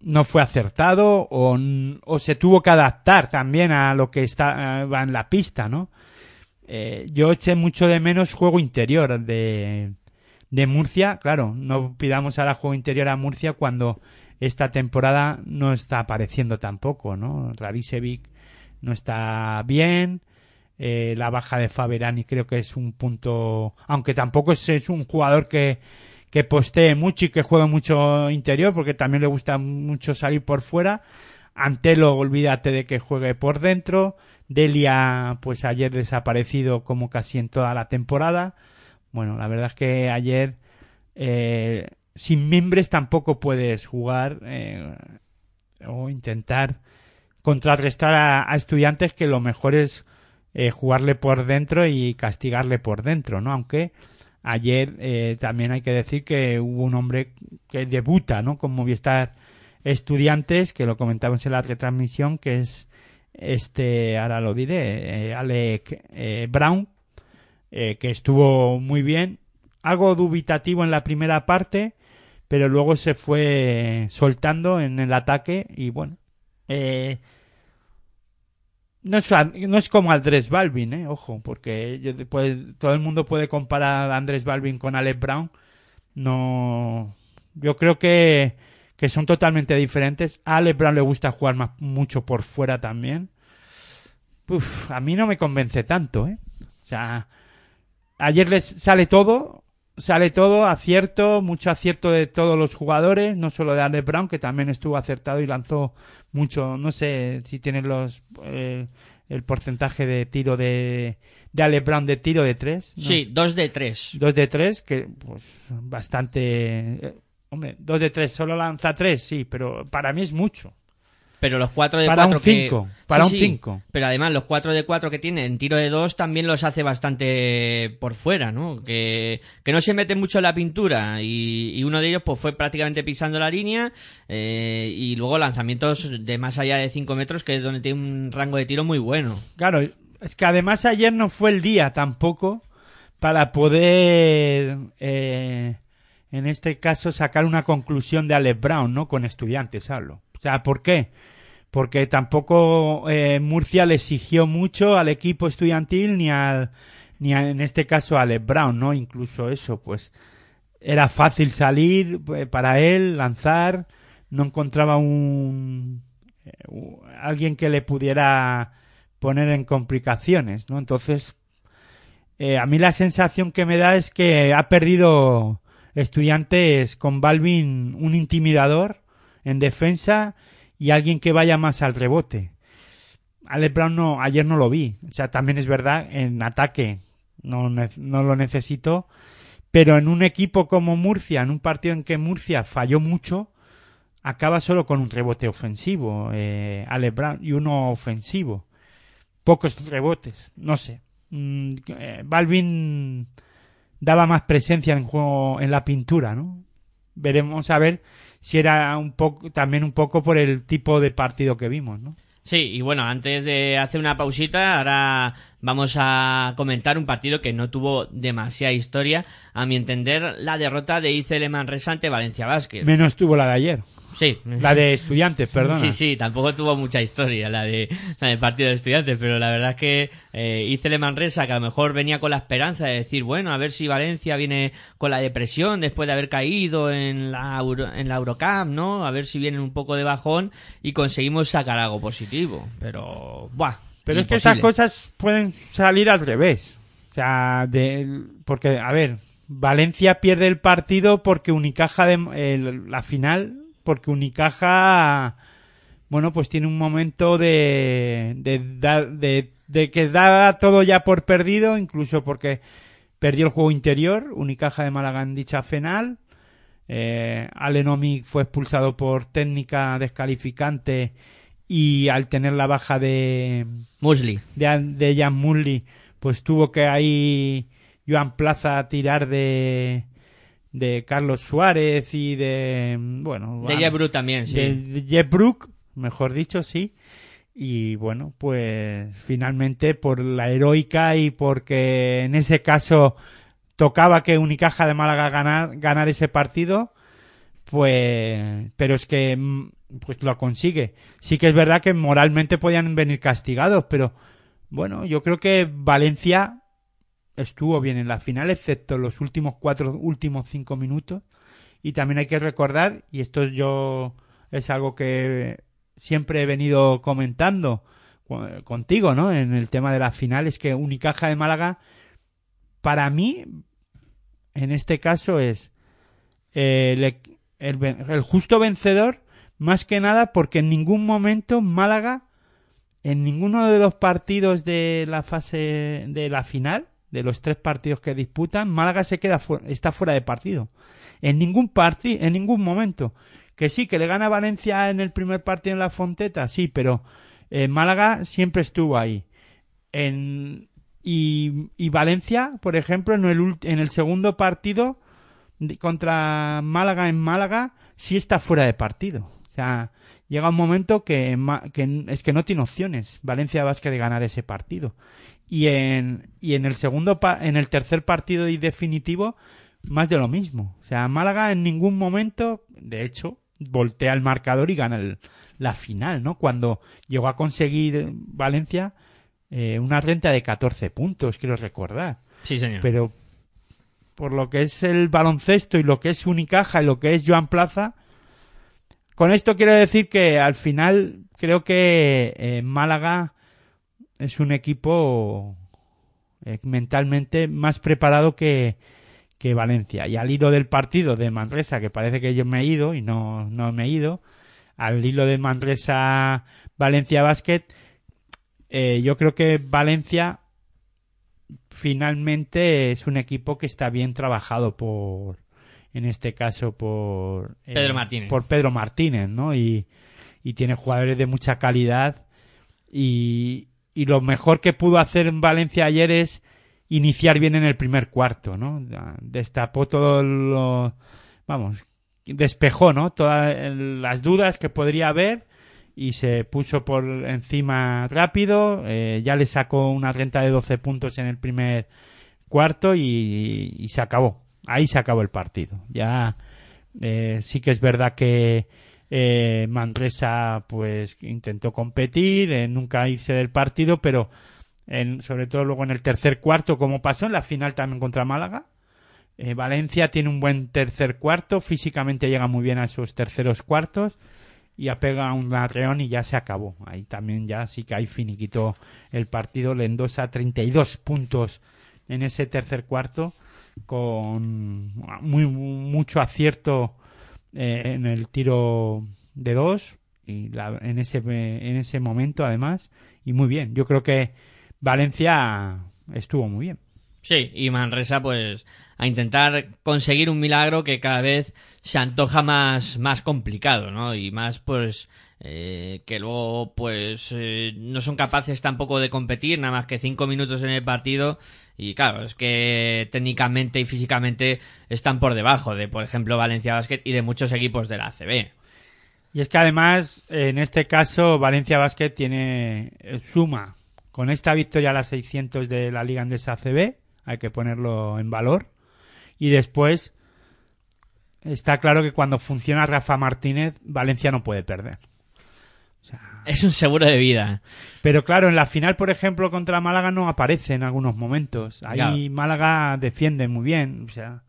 no fue acertado o, o, se tuvo que adaptar también a lo que estaba en la pista, ¿no? Eh, yo eché mucho de menos juego interior de, de Murcia. Claro, no pidamos ahora juego interior a Murcia cuando esta temporada no está apareciendo tampoco, ¿no? Radicevic no está bien, eh, la baja de Faberani creo que es un punto, aunque tampoco es, un jugador que, que postee mucho y que juegue mucho interior, porque también le gusta mucho salir por fuera. Antelo, olvídate de que juegue por dentro. Delia, pues ayer desaparecido como casi en toda la temporada. Bueno, la verdad es que ayer eh, sin miembros tampoco puedes jugar eh, o intentar contrarrestar a, a estudiantes que lo mejor es eh, jugarle por dentro y castigarle por dentro, ¿no? Aunque ayer eh, también hay que decir que hubo un hombre que debuta, ¿no? Con Movistar Estudiantes, que lo comentamos en la retransmisión, que es este, ahora lo diré, eh, Alec eh, Brown, que estuvo muy bien, algo dubitativo en la primera parte, pero luego se fue soltando en el ataque y bueno, eh, no es, no es como Andrés Balvin, eh, ojo, porque todo el mundo puede comparar a Andrés Balvin con Alec Brown, no, yo creo que que son totalmente diferentes. A Alec Brown le gusta jugar más, mucho por fuera también. Uf, a mí no me convence tanto, ¿eh? O sea, ayer les sale todo, sale todo, acierto, mucho acierto de todos los jugadores, no solo de Alec Brown, que también estuvo acertado y lanzó mucho, no sé si tienen los, eh, el porcentaje de tiro de, de Alec Brown de tiro de tres. ¿no? Sí, dos de tres. Dos de tres, que pues bastante... eh, Hombre, dos de tres, solo lanza tres, sí, pero para mí es mucho. Pero los cuatro de Para cuatro un que- cinco, para Sí, un sí, cinco. Pero además los cuatro de cuatro que tiene en tiro de dos también los hace bastante por fuera, ¿no? Que, que no se mete mucho en la pintura y, y uno de ellos pues fue prácticamente pisando la línea eh, y luego lanzamientos de más allá de cinco metros que es donde tiene un rango de tiro muy bueno. Claro, es que además ayer no fue el día tampoco para poder, eh, en este caso, sacar una conclusión de Alex Brown, ¿no? Con estudiantes, hablo. O sea, ¿por qué? Porque tampoco eh, Murcia le exigió mucho al equipo estudiantil ni al, ni a- en este caso a Alex Brown, ¿no? Incluso eso, pues era fácil salir eh, para él, lanzar, no encontraba un eh, alguien que le pudiera poner en complicaciones, ¿no? Entonces, a mí la sensación que me da es que ha perdido estudiantes con Balvin un intimidador en defensa y alguien que vaya más al rebote. Alex Brown no, ayer no lo vi. O sea, también es verdad, en ataque no, no lo necesito. Pero en un equipo como Murcia, en un partido en que Murcia falló mucho, acaba solo con un rebote ofensivo, eh, Alex Brown, y uno ofensivo. Pocos rebotes, no sé. Mm, eh, Balvin daba más presencia en juego, en la pintura, ¿no? Veremos a ver si era un poco, también un poco por el tipo de partido que vimos, ¿no? Sí, y bueno, antes de hacer una pausita, ahora vamos a comentar un partido que no tuvo demasiada historia, a mi entender, la derrota de ICL Manresa ante Valencia Basket. Menos tuvo la de ayer, Sí, la de estudiantes, perdona. Sí, sí, tampoco tuvo mucha historia la de la del partido de estudiantes, pero la verdad es que eh, ICL Manresa, que a lo mejor venía con la esperanza de decir, bueno, a ver si Valencia viene con la depresión después de haber caído en la, Euro- en la Eurocup, ¿no? A ver si vienen un poco de bajón y conseguimos sacar algo positivo, pero, buah. Pero es que esas cosas pueden salir al revés. O sea, de, porque, a ver, Valencia pierde el partido porque Unicaja, de, la final, porque Unicaja, bueno, pues tiene un momento de, de, dar- de, de que da todo ya por perdido, incluso porque perdió el juego interior, Unicaja de Málaga en dicha final. Eh, Alenomi fue expulsado por técnica descalificante y al tener la baja de, Musli. de, de Jan Mully, pues tuvo que ahí Joan Plaza tirar de, de Carlos Suárez y de, bueno, De Jeff Brut también, sí. de, de Jeff Brook, mejor dicho, sí. Y bueno, pues finalmente por la heroica y porque en ese caso tocaba que Unicaja de Málaga ganar, ganar ese partido, pues, pero es que mm, pues lo consigue. Sí que es verdad que moralmente podían venir castigados, pero bueno, yo creo que Valencia estuvo bien en la final, excepto los últimos cuatro, últimos cinco minutos. Y también hay que recordar, y esto yo es algo que siempre he venido comentando contigo, ¿no? En el tema de la final, es que Unicaja de Málaga, para mí, en este caso es eh, el, el el justo vencedor, más que nada porque en ningún momento Málaga, en ninguno de los partidos de la fase de la final, de los tres partidos que disputan, Málaga se queda está fuera de partido. En ningún partido, en ningún momento. Que sí, que le gana Valencia en el primer partido en la Fonteta, sí, pero Eh, Málaga siempre estuvo ahí. En, y, Valencia, por ejemplo, en el, en el segundo partido contra Málaga en Málaga, sí está fuera de partido. O sea, llega un momento que, que es que no tiene opciones Valencia Basket de ganar ese partido. Y en, y en el segundo, pa- en el tercer partido y definitivo, más de lo mismo. O sea, Málaga en ningún momento, de hecho, voltea el marcador y gana el- la final, ¿no? Cuando llegó a conseguir eh, Valencia eh, una renta de 14 puntos, quiero recordar. Sí, señor. Pero por lo que es el baloncesto y lo que es Unicaja y lo que es Joan Plaza, con esto quiero decir que al final creo que eh, Málaga es un equipo eh, mentalmente más preparado que, que Valencia. Y al hilo del partido de Manresa, que parece que yo me he ido y no, no me he ido, al hilo de Manresa Valencia Basket, eh, yo creo que Valencia finalmente es un equipo que está bien trabajado por en este caso por eh, Pedro Martínez. por Pedro Martínez no y, y tiene jugadores de mucha calidad y, y lo mejor que pudo hacer en Valencia ayer es iniciar bien en el primer cuarto no destapó todo lo vamos despejó no todas las dudas que podría haber y se puso por encima rápido. eh, ya le sacó una renta de 12 puntos en el primer cuarto y, y se acabó. Ahí se acabó el partido. Ya eh, sí que es verdad que eh, Manresa pues intentó competir, eh, nunca irse del partido, pero en, sobre todo luego en el tercer cuarto, como pasó en la final también contra Málaga. eh, Valencia tiene un buen tercer cuarto, físicamente llega muy bien a esos terceros cuartos y apega un arreón y ya se acabó. Ahí también ya sí que hay finiquito el partido, le endosa 32 puntos en ese tercer cuarto con muy mucho acierto eh, en el tiro de dos y la- en ese en ese momento además y muy bien. Yo creo que Valencia estuvo muy bien. Sí, y Manresa, pues, a intentar conseguir un milagro que cada vez se antoja más, más complicado, ¿no? Y más, pues, eh, que luego, pues, eh, no son capaces tampoco de competir, nada más que cinco minutos en el partido. Y claro, es que técnicamente y físicamente están por debajo de, por ejemplo, Valencia Basket y de muchos equipos de la ACB. Y es que además, en este caso, Valencia Basket tiene eh, suma con esta victoria a las 600 de la Liga Andesa ACB, hay que ponerlo en valor. Y después, está claro que cuando funciona Rafa Martínez, Valencia no puede perder. Es un seguro de vida. Pero claro, en la final, por ejemplo, contra Málaga no aparece en algunos momentos. Ahí Claro. Málaga defiende muy bien. O sea,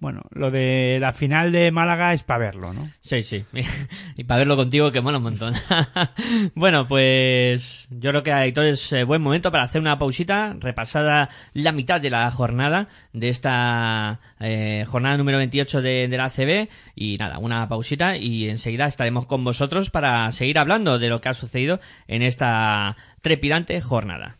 bueno, lo de la final de Málaga es para verlo, ¿no? Sí, sí. y para verlo contigo que mola un montón. bueno, pues yo creo que Aitor es eh, buen momento para hacer una pausita, repasada la mitad de la jornada de esta eh, jornada número 28 de, de la ACB. Y nada, una pausita y enseguida estaremos con vosotros para seguir hablando de lo que ha sucedido en esta trepidante jornada.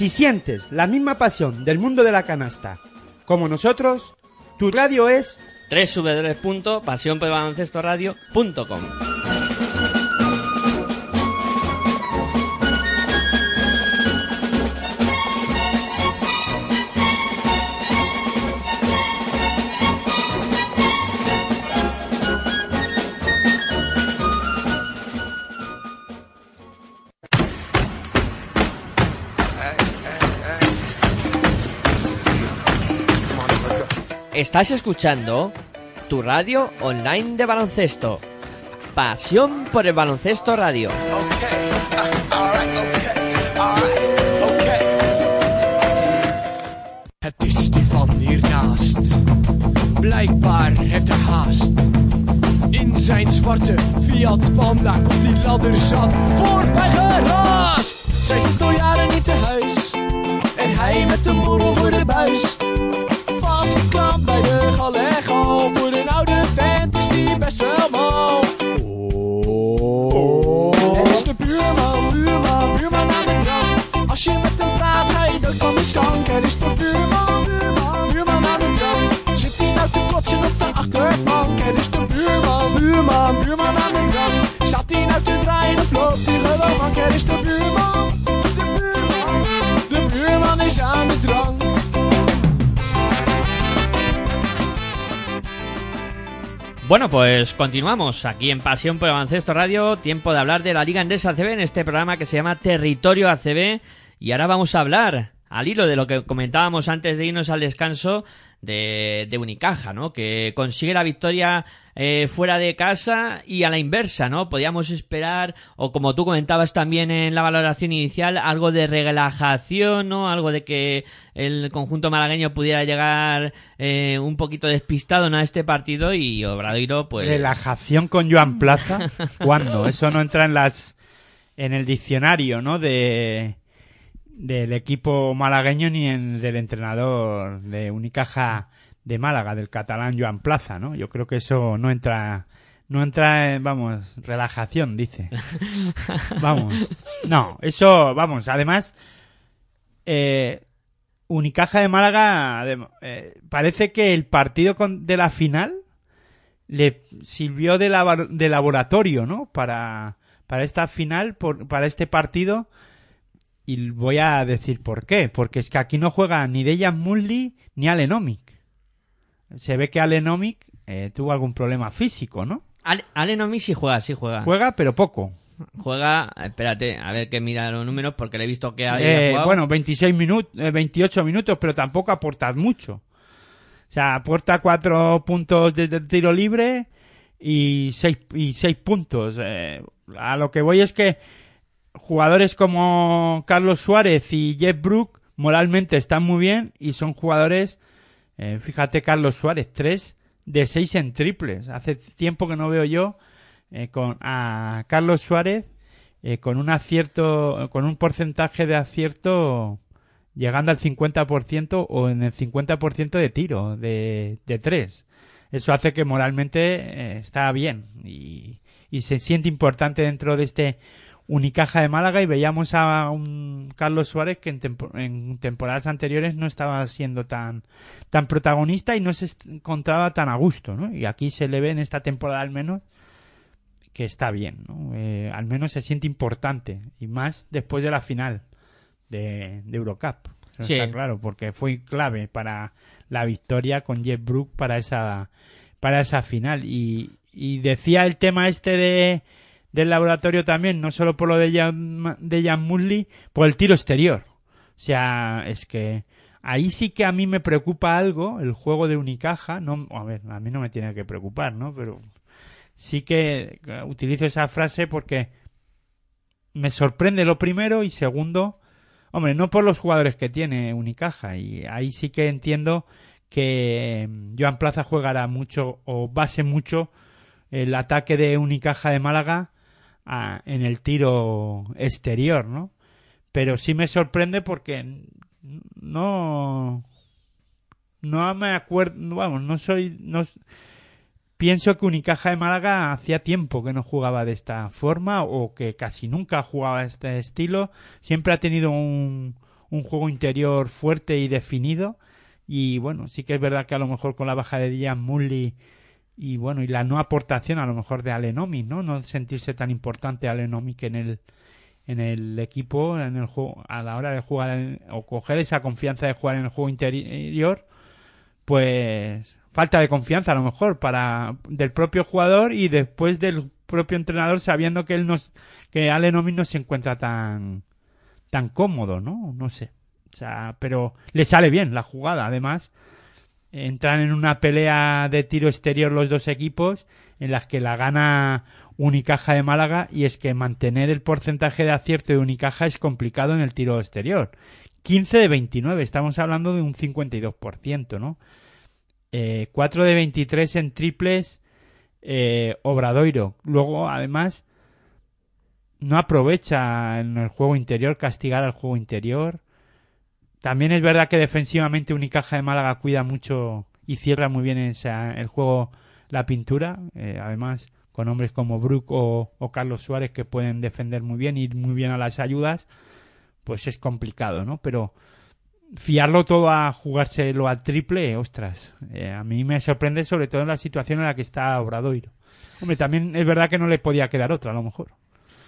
Si sientes la misma pasión del mundo de la canasta como nosotros, tu radio es www.pasionpelbaloncestoradio.com Estás escuchando tu radio online de baloncesto. Pasión por el baloncesto radio. Het is die van hiernaast. Blijkbaar heeft hij haast. In zijn zwarte Fiat Panda komt die ladder zat voorbij geraast. Zij zit al jaren niet te huis. En hij met een borrel voor de buis. Vastgeklampt bij de galego. Voor een oude vent is die best wel mal. Er is de buurman, buurman, buurman aan de drank. Als je met hem praat, ga je dood van de stank. Er is de buurman, buurman, buurman aan de drank. Zit hij nou te kotsen op de achterbank? Er is de buurman, buurman, buurman aan de drank. Zat hij nou te draaien of loopt hij gewoon mank? Er is de buurman, de buurman, de buurman is aan de drank. Bueno, pues continuamos aquí en Pasión por el Baloncesto Radio. Tiempo de hablar de la Liga Endesa ACB en este programa que se llama Territorio ACB. Y ahora vamos a hablar, al hilo de lo que comentábamos antes de irnos al descanso, de, de Unicaja, ¿no? Que consigue la victoria eh, fuera de casa y a la inversa, ¿no? Podíamos esperar, o como tú comentabas también en la valoración inicial, algo de relajación, ¿no? Algo de que el conjunto malagueño pudiera llegar eh, un poquito despistado ¿no? a este partido y Obradoiro, pues... Relajación con Joan Plaza. ¿Cuándo? Eso no entra en las en el diccionario, ¿no? De del equipo malagueño ni en del entrenador de Unicaja de Málaga, del catalán Joan Plaza, ¿no? Yo creo que eso no entra no entra en, vamos, relajación, dice. Vamos. No, eso, vamos, además eh, Unicaja de Málaga eh, parece que el partido con- de la final le sirvió de, de laboratorio, ¿no? Para, para esta final, por- para este partido. Y voy a decir por qué. Porque es que aquí no juega ni Dejan Mulli ni Alenomic. Se ve que Alenomic eh, tuvo algún problema físico, ¿no? Ale, Ale Nomi sí juega, sí juega. Juega, pero poco. Juega, espérate, a ver que mira los números porque le he visto que había Eh, bueno, 26 minutos, 28 minutos, pero tampoco aporta mucho. O sea, aporta cuatro puntos desde el tiro libre y seis, y seis puntos. Eh, a lo que voy es que jugadores como Carlos Suárez y Jeff Brook moralmente están muy bien y son jugadores, eh, fíjate Carlos Suárez, tres de seis en triples. Hace tiempo que no veo yo eh, con a Carlos Suárez eh, con un acierto, con un porcentaje de acierto llegando al 50% o en el 50% de tiro, de, de tres. Eso hace que moralmente eh, está bien y, y se siente importante dentro de este Unicaja de Málaga y veíamos a un Carlos Suárez que en, tempo- en temporadas anteriores no estaba siendo tan, tan protagonista y no se encontraba tan a gusto, ¿no? Y aquí se le ve en esta temporada al menos que está bien, ¿no? Eh, al menos se siente importante y más después de la final de, de Eurocup. Eso Sí. Está claro, porque fue clave para la victoria con Jeff Brook para esa para esa final y, y decía el tema este de del laboratorio también, no solo por lo de Jan, de Jan por el tiro exterior. O sea, es que ahí sí que a mí me preocupa algo, el juego de Unicaja, no, a ver, a mí no me tiene que preocupar, ¿no? Pero sí que utilizo esa frase porque me sorprende lo primero y segundo, hombre, no por los jugadores que tiene Unicaja y ahí sí que entiendo que mm, Joan Plaza jugará mucho o base mucho el ataque de Unicaja de Málaga en el tiro exterior, ¿no? Pero sí me sorprende porque no no me acuerdo, vamos, no soy no pienso que Unicaja de Málaga hacía tiempo que no jugaba de esta forma o que casi nunca jugaba este estilo. Siempre ha tenido un, un juego interior fuerte y definido. Y bueno, sí que es verdad que a lo mejor con la baja de Dian Mully y bueno, y la no aportación a lo mejor de Alenomi, ¿no? No sentirse tan importante Alenomi que en el en el equipo, en el juego, a la hora de jugar o coger esa confianza de jugar en el juego interior, pues falta de confianza a lo mejor para del propio jugador y después del propio entrenador sabiendo que él no s- que Allen Omi no se encuentra tan tan cómodo, ¿no? No sé. O sea, pero le sale bien la jugada, además entran en una pelea de tiro exterior los dos equipos en las que la gana Unicaja de Málaga y es que mantener el porcentaje de acierto de Unicaja es complicado en el tiro exterior. 15 de 29, estamos hablando de un 52%, ¿no? Eh, 4 de 23 en triples eh, Obradoiro. Luego, además, no aprovecha en el juego interior castigar al juego interior. También es verdad que defensivamente Unicaja de Málaga cuida mucho y cierra muy bien esa- el juego la pintura. eh, además, con hombres como Brook o, Carlos Suárez que pueden defender muy bien, ir muy bien a las ayudas, pues es complicado, ¿no? Pero fiarlo todo a jugárselo al triple, ostras, eh, a mí me sorprende sobre todo en la situación en la que está Obradoiro. Hombre, también es verdad que no le podía quedar otra, a lo mejor.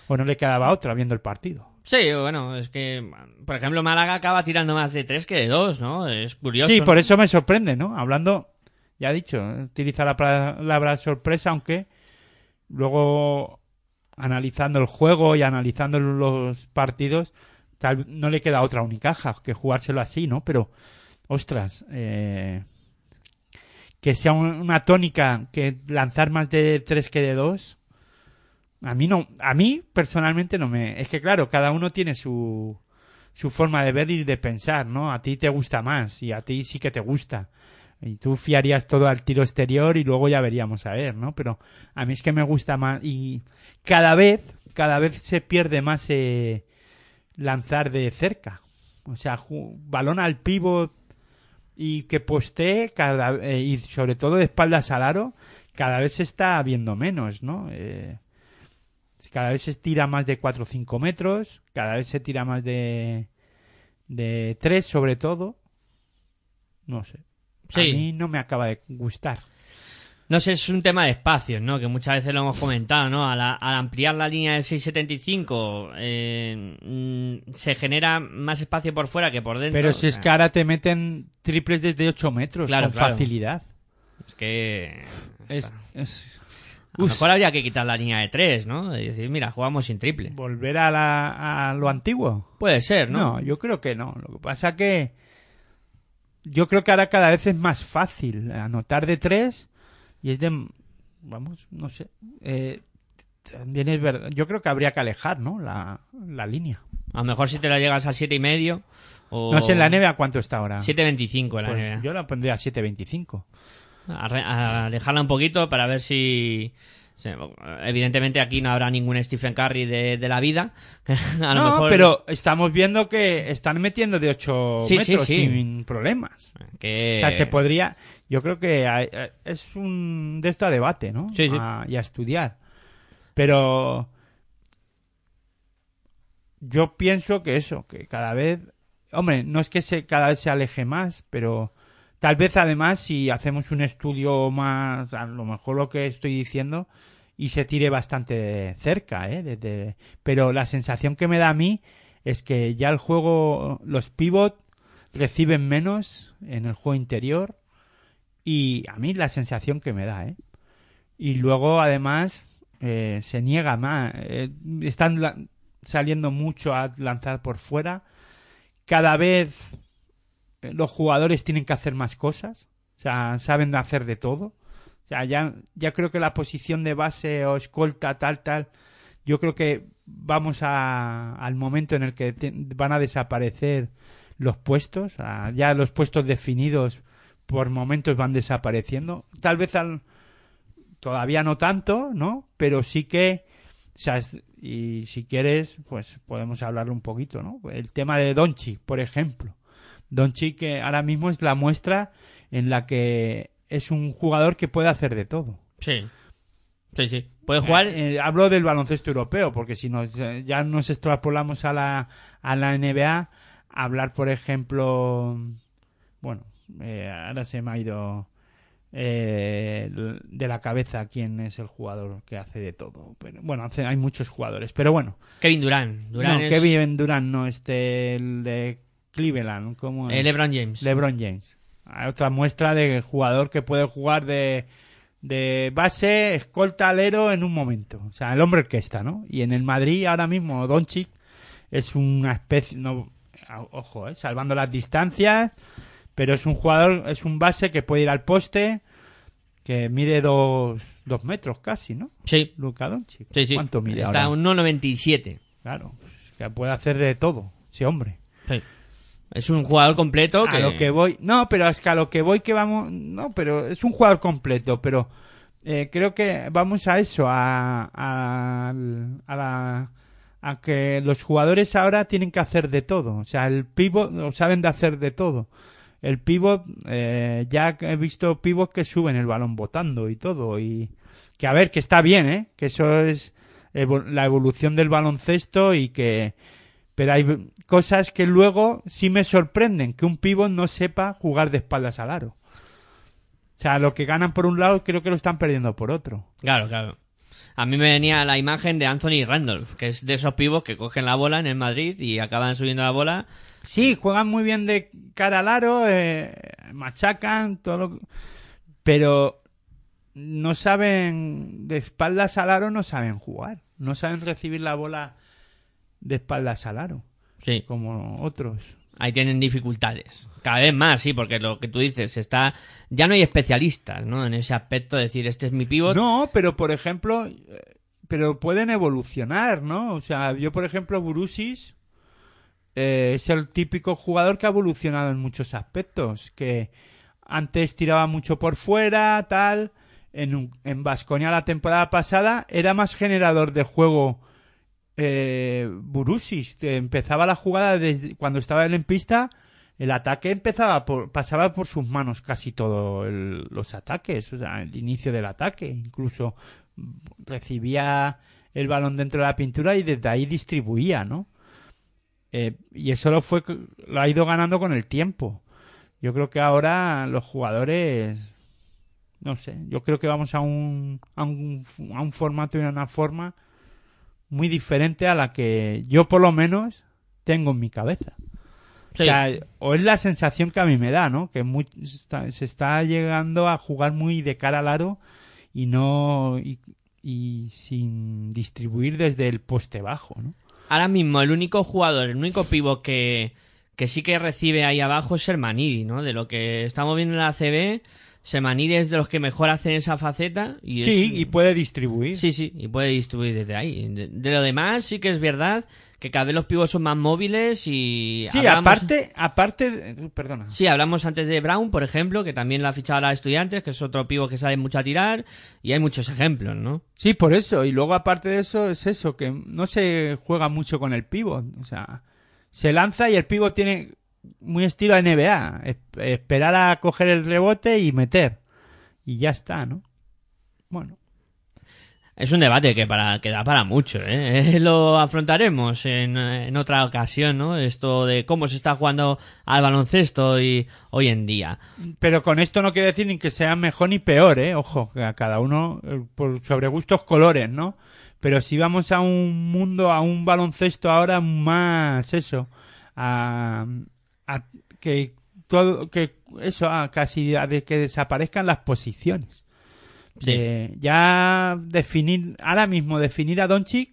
O no le quedaba otra viendo el partido. Sí, bueno, es que, por ejemplo, Málaga acaba tirando más de tres que de dos, ¿no? Es curioso. Sí, por eso me sorprende, ¿no? Hablando, ya he dicho, utiliza la palabra sorpresa, aunque luego analizando el juego y analizando los partidos, tal no le queda otra unicaja que jugárselo así, ¿no? Pero, ostras, eh, que sea un- una tónica que lanzar más de tres que de dos, a mí no, a mí personalmente no me, es que claro, cada uno tiene su, su forma de ver y de pensar, ¿no? A ti te gusta más y a ti sí que te gusta. Y tú fiarías todo al tiro exterior y luego ya veríamos a ver, ¿no? Pero a mí es que me gusta más y cada vez, cada vez se pierde más eh, lanzar de cerca. O sea, balón al pivot y que postee cada, eh, y sobre todo de espaldas al aro, cada vez se está viendo menos, ¿no? Eh, cada vez se tira más de 4 o 5 metros, cada vez se tira más de de 3 sobre todo. No sé. Sí. A mí no me acaba de gustar. No sé, es un tema de espacios, ¿no? Que muchas veces lo hemos comentado, ¿no? Al, al ampliar la línea del 675 eh, mm, se genera más espacio por fuera que por dentro. Pero o si es que ahora te meten triples desde 8 metros Claro, con claro. facilidad. es que... Es, es A lo mejor habría que quitar la línea de tres, ¿no? Y decir, mira, jugamos sin triple. volver a, la, a lo antiguo. Puede ser, ¿no? No, yo creo que no. Lo que pasa que yo creo que ahora cada vez es más fácil anotar de tres y es de, vamos, no sé. Eh, también es verdad. Yo creo que habría que alejar, ¿no? La, la línea. A lo mejor si te la llegas a siete y medio o... No sé en la NBA cuánto está ahora. 7.25 en la Pues NBA. yo la pondría a 7.25. A, alejarla un poquito para ver si... Evidentemente aquí no habrá ningún Stephen Curry de, de la vida. a lo no, mejor pero estamos viendo que están metiendo de 8 Sí, sí, metros sí. sin problemas. que... O sea, se podría. Yo creo que hay- es un de esto a debate, ¿no? Sí, sí. A- y a estudiar. Pero. Yo pienso que eso, que cada vez. Hombre, no es que se, cada vez se aleje más, pero tal vez además si hacemos un estudio más, a lo mejor lo que estoy diciendo, y se tire bastante cerca, ¿eh? Pero la sensación que me da a mí es que ya el juego, los pivot reciben menos en el juego interior y a mí la sensación que me da, ¿eh? Y luego además eh, se niega más, eh, están la- saliendo mucho a lanzar por fuera, cada vez los jugadores tienen que hacer más cosas, o sea, saben hacer de todo. O sea, ya, ya creo que la posición de base o escolta, tal, tal, yo creo que vamos a, al momento en el que van a desaparecer los puestos, ya los puestos definidos por momentos van desapareciendo. Tal vez al, todavía no tanto, ¿no? Pero sí que, o sea, y si quieres, pues podemos hablarlo un poquito, ¿no? El tema de Donchi, por ejemplo. Donchi que ahora mismo es la muestra en la que es un jugador que puede hacer de todo. Sí. Sí, sí. Puede jugar. Eh, hablo del baloncesto europeo, porque si nos, eh, ya nos extrapolamos a la, a la NBA, hablar, por ejemplo, bueno, eh, ahora se me ha ido eh, de la cabeza quién es el jugador que hace de todo. Pero, bueno, hace- hay muchos jugadores, pero bueno. Kevin Durant. Durant no, es Kevin Durant, no, este, el de Cleveland, ¿cómo es? eh, LeBron James. LeBron James. Hay otra muestra de jugador que puede jugar de, de base, escolta, alero en un momento. O sea, el hombre orquesta, ¿no? Y en el Madrid ahora mismo Doncic es una especie, no, ojo, ¿eh? salvando las distancias, pero es un jugador, es un base que puede ir al poste, que mide dos, dos metros casi, ¿no? Sí. Luka Doncic. Sí, sí. ¿Cuánto mide Está ahora? a 1.97. Claro, que puede hacer de todo, ese hombre. Sí. Es un jugador completo que... A lo que voy. No, pero es que a lo que voy que vamos. No, pero es un jugador completo, pero eh, creo que vamos a eso, a, a, a la. A que los jugadores ahora tienen que hacer de todo. O sea, el pivot lo saben de hacer de todo. El pivot, eh, ya he visto pivots que suben el balón botando y todo. Y que a ver, que está bien, ¿eh? Que eso es evo- la evolución del baloncesto y que pero hay cosas que luego sí me sorprenden, que un pívot no sepa jugar de espaldas al aro. O sea, lo que ganan por un lado creo que lo están perdiendo por otro. Claro, claro. A mí me venía la imagen de Anthony Randolph, que es de esos pibos que cogen la bola en el Madrid y acaban subiendo la bola. Sí, juegan muy bien de cara al aro, eh, machacan, todo lo... pero no saben, de espaldas al aro no saben jugar. No saben recibir la bola de espaldas al aro, Sí, como otros. ahí tienen dificultades. Cada vez más, sí, porque lo que tú dices, está ya no hay especialistas, ¿no? En ese aspecto, de decir, este es mi pivot. No, pero por ejemplo, eh, pero pueden evolucionar, ¿no? O sea, yo por ejemplo, Burusis eh, es el típico jugador que ha evolucionado en muchos aspectos, que antes tiraba mucho por fuera, tal. En, un- en Baskonia la temporada pasada era más generador de juego eh, Burusis. Empezaba la jugada desde cuando estaba él en pista. El ataque empezaba por, pasaba por sus manos casi todos los ataques, o sea, el inicio del ataque. Incluso recibía el balón dentro de la pintura y desde ahí distribuía, ¿no? Eh, y eso lo fue lo ha ido ganando con el tiempo. Yo creo que ahora los jugadores no sé, yo creo que vamos a un a un, a un formato y a una forma muy diferente a la que yo por lo menos tengo en mi cabeza. Sí. O sea, o es la sensación que a mí me da, ¿no? Que muy- se, está, se está llegando a jugar muy de cara al aro y no y, y sin distribuir desde el poste bajo, ¿no? Ahora mismo el único jugador, el único pivot que, que sí que recibe ahí abajo es Sermanidi, ¿no? De lo que estamos viendo en la ACB, Sermanidi es de los que mejor hacen esa faceta. Y es- Sí, y puede distribuir. Sí, sí, y puede distribuir desde ahí. De, de lo demás, sí que es verdad que cada vez los pibos son más móviles y... Sí, hablamos- aparte, aparte, perdona. Sí, hablamos antes de Brown, por ejemplo, que también la ha fichado a la Estudiantes, que es otro pivo que sabe mucho a tirar, y hay muchos ejemplos, ¿no? Sí, por eso. Y luego, aparte de eso, es eso, que no se juega mucho con el pivot. O sea, se lanza y el pivot tiene muy estilo NBA. es- Esperar a coger el rebote y meter. Y ya está, ¿no? Bueno. Es un debate que para que da para mucho, ¿eh? Lo afrontaremos en, en otra ocasión, ¿no? Esto de cómo se está jugando al baloncesto y hoy en día. Pero con esto no quiere decir ni que sea mejor ni peor, ¿eh? Ojo, que a cada uno eh, por sobre gustos colores, ¿no? Pero si vamos a un mundo, a un baloncesto ahora más eso, a, a que todo, que eso, a casi a de que desaparezcan las posiciones. Sí. De ya definir, ahora mismo definir a Doncic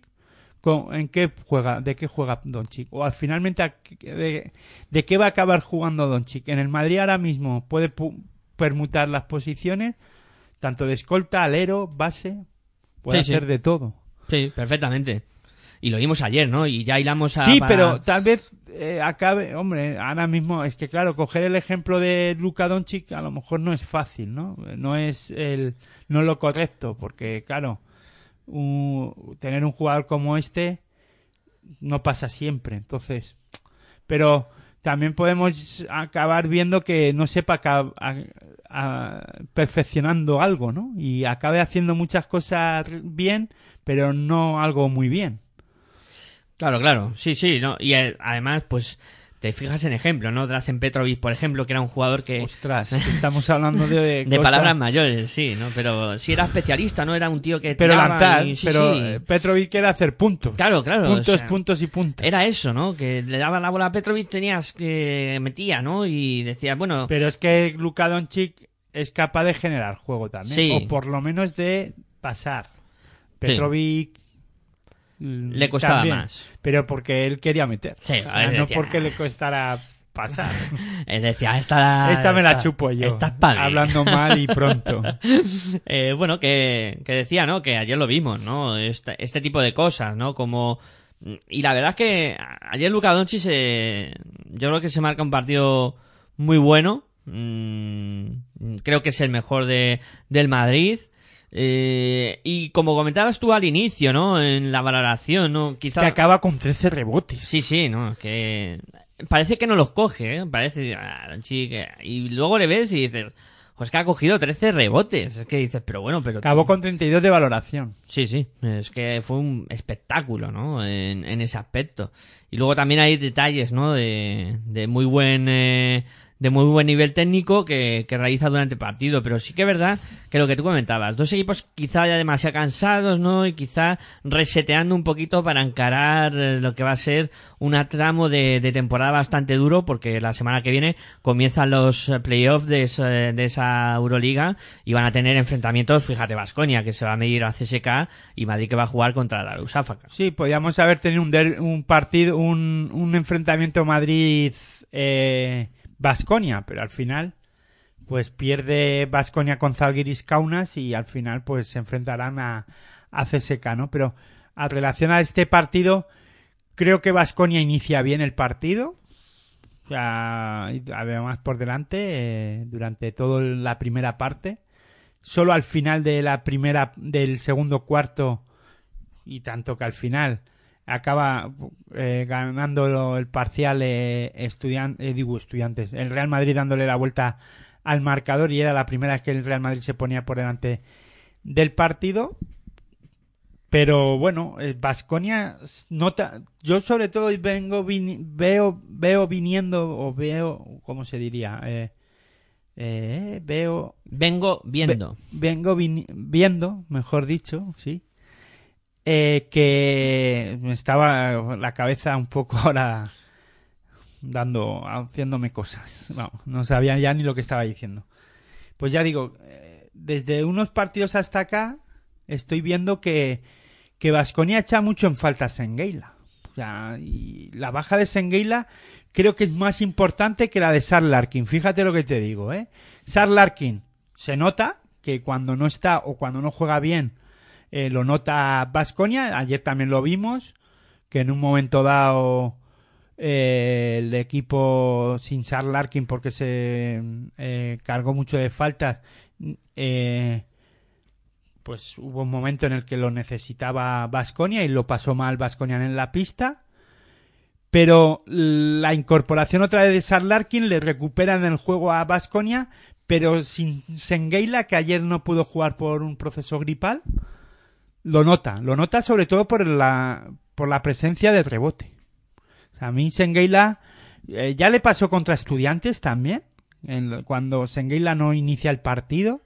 con, en qué juega, de qué juega Doncic o al finalmente a de, de qué va a acabar jugando Doncic. En el Madrid ahora mismo puede pu- permutar las posiciones tanto de escolta, alero, base, puede Sí, sí. hacer de todo. Sí, perfectamente. Y lo vimos ayer, ¿no? Y ya hilamos a... Sí, para- pero tal vez eh, acabe, hombre, ahora mismo es que claro, coger el ejemplo de Luka Doncic a lo mejor no es fácil, ¿no? No es el no lo correcto, porque claro, un- tener un jugador como este no pasa siempre, entonces, pero también podemos acabar viendo que no sepa a- perfeccionando algo, ¿no? Y acabe haciendo muchas cosas bien, pero no algo muy bien. Claro, claro, sí, sí, ¿no? Y eh, además, pues, te fijas en ejemplo, ¿no? Drazen Petrovic, por ejemplo, que era un jugador que... Ostras, estamos hablando de, palabras mayores, sí, ¿no? Pero sí era especialista, ¿no? Era un tío que Pero lanzar, y- sí, pero sí. eh, Petrovic quiere hacer puntos. Claro, claro. o puntos, sea, puntos y puntos. Era eso, ¿no? Que le daba la bola a Petrovic, tenías que... metía, ¿no? Y decía, bueno... Pero es que Luka Doncic es capaz de generar juego también. Sí. O por lo menos de pasar. Petrovic... mm, Le costaba también, más. Pero porque él quería meter. Sí, O sea, no decía, porque le costara pasar. Él decía, esta... Esta me la chupo yo. Esta es pa' mí. Hablando mal y pronto. Eh, bueno, que, que decía, ¿no? Que ayer lo vimos, ¿no? Este, este tipo de cosas, ¿no? Como... Y la verdad es que ayer Luka Doncic se... yo creo que se marca un partido muy bueno. Mm, creo que es el mejor de, del Madrid. Eh, y como comentabas tú al inicio, ¿no? En la valoración, ¿no? Quizá... Que acaba con 13 rebotes. Sí, sí, no, que parece que no los coge, ¿eh? Parece, ah, y luego le ves y dices, pues que ha cogido 13 rebotes, es que dices, pero bueno, pero... Acabó con 32 de valoración. Sí, sí, es que fue un espectáculo, ¿no? En, en ese aspecto. Y luego también hay detalles, ¿no? De, de muy buen... eh, de muy buen nivel técnico que, que realiza durante el partido, pero sí que es verdad que lo que tú comentabas, dos equipos quizá ya demasiado cansados, ¿no? Y quizá reseteando un poquito para encarar eh, lo que va a ser un tramo de, de temporada bastante duro, porque la semana que viene comienzan los eh, playoffs de, de esa Euroliga y van a tener enfrentamientos, fíjate, Vasconia, que se va a medir a CSK y Madrid que va a jugar contra la Usáfaca. Sí, podíamos haber tenido un, der- un partido, un, un enfrentamiento Madrid eh, Basconia, pero al final pues pierde Basconia con Zalgiris Kaunas y al final pues se enfrentarán a, a CSK, ¿no? Pero a relación a este partido creo que Basconia inicia bien el partido. O sea, además por delante eh, durante toda la primera parte. Solo al final de la primera del segundo cuarto y tanto que al final acaba eh, ganando el parcial eh, estudian- eh, digo estudiantes el Real Madrid dándole la vuelta al marcador y era la primera vez que el Real Madrid se ponía por delante del partido pero bueno Vasconia nota yo sobre todo vengo veo veo viniendo o veo cómo se diría eh, eh, veo Vengo viendo. Ve- vengo viendo, mejor dicho, sí, eh, que me estaba la cabeza un poco ahora dando, haciéndome cosas. No, sabía ya ni lo que estaba diciendo. Pues ya digo, eh, desde unos partidos hasta acá estoy viendo que que Vasconia echa mucho en falta a Sengueila. O sea, y la baja de Sengueila creo que es más importante que la de Sar Larkin. Fíjate lo que te digo, ¿eh? Sar Larkin se nota que cuando no está o cuando no juega bien eh, lo nota Vasconia. Ayer también lo vimos, que en un momento dado eh, el equipo sin Sar Larkin porque se eh, cargó mucho de faltas. eh, pues hubo un momento en el que lo necesitaba Vasconia y lo pasó mal Vasconia en la pista. Pero la incorporación otra vez de Sar Larkin le recupera en el juego a Vasconia, pero sin Sengueila, que ayer no pudo jugar por un proceso gripal, lo nota. Lo nota sobre todo por la, por la presencia del rebote. A mí Sengueila eh, ya le pasó contra estudiantes también, cuando Sengueila no inicia el partido.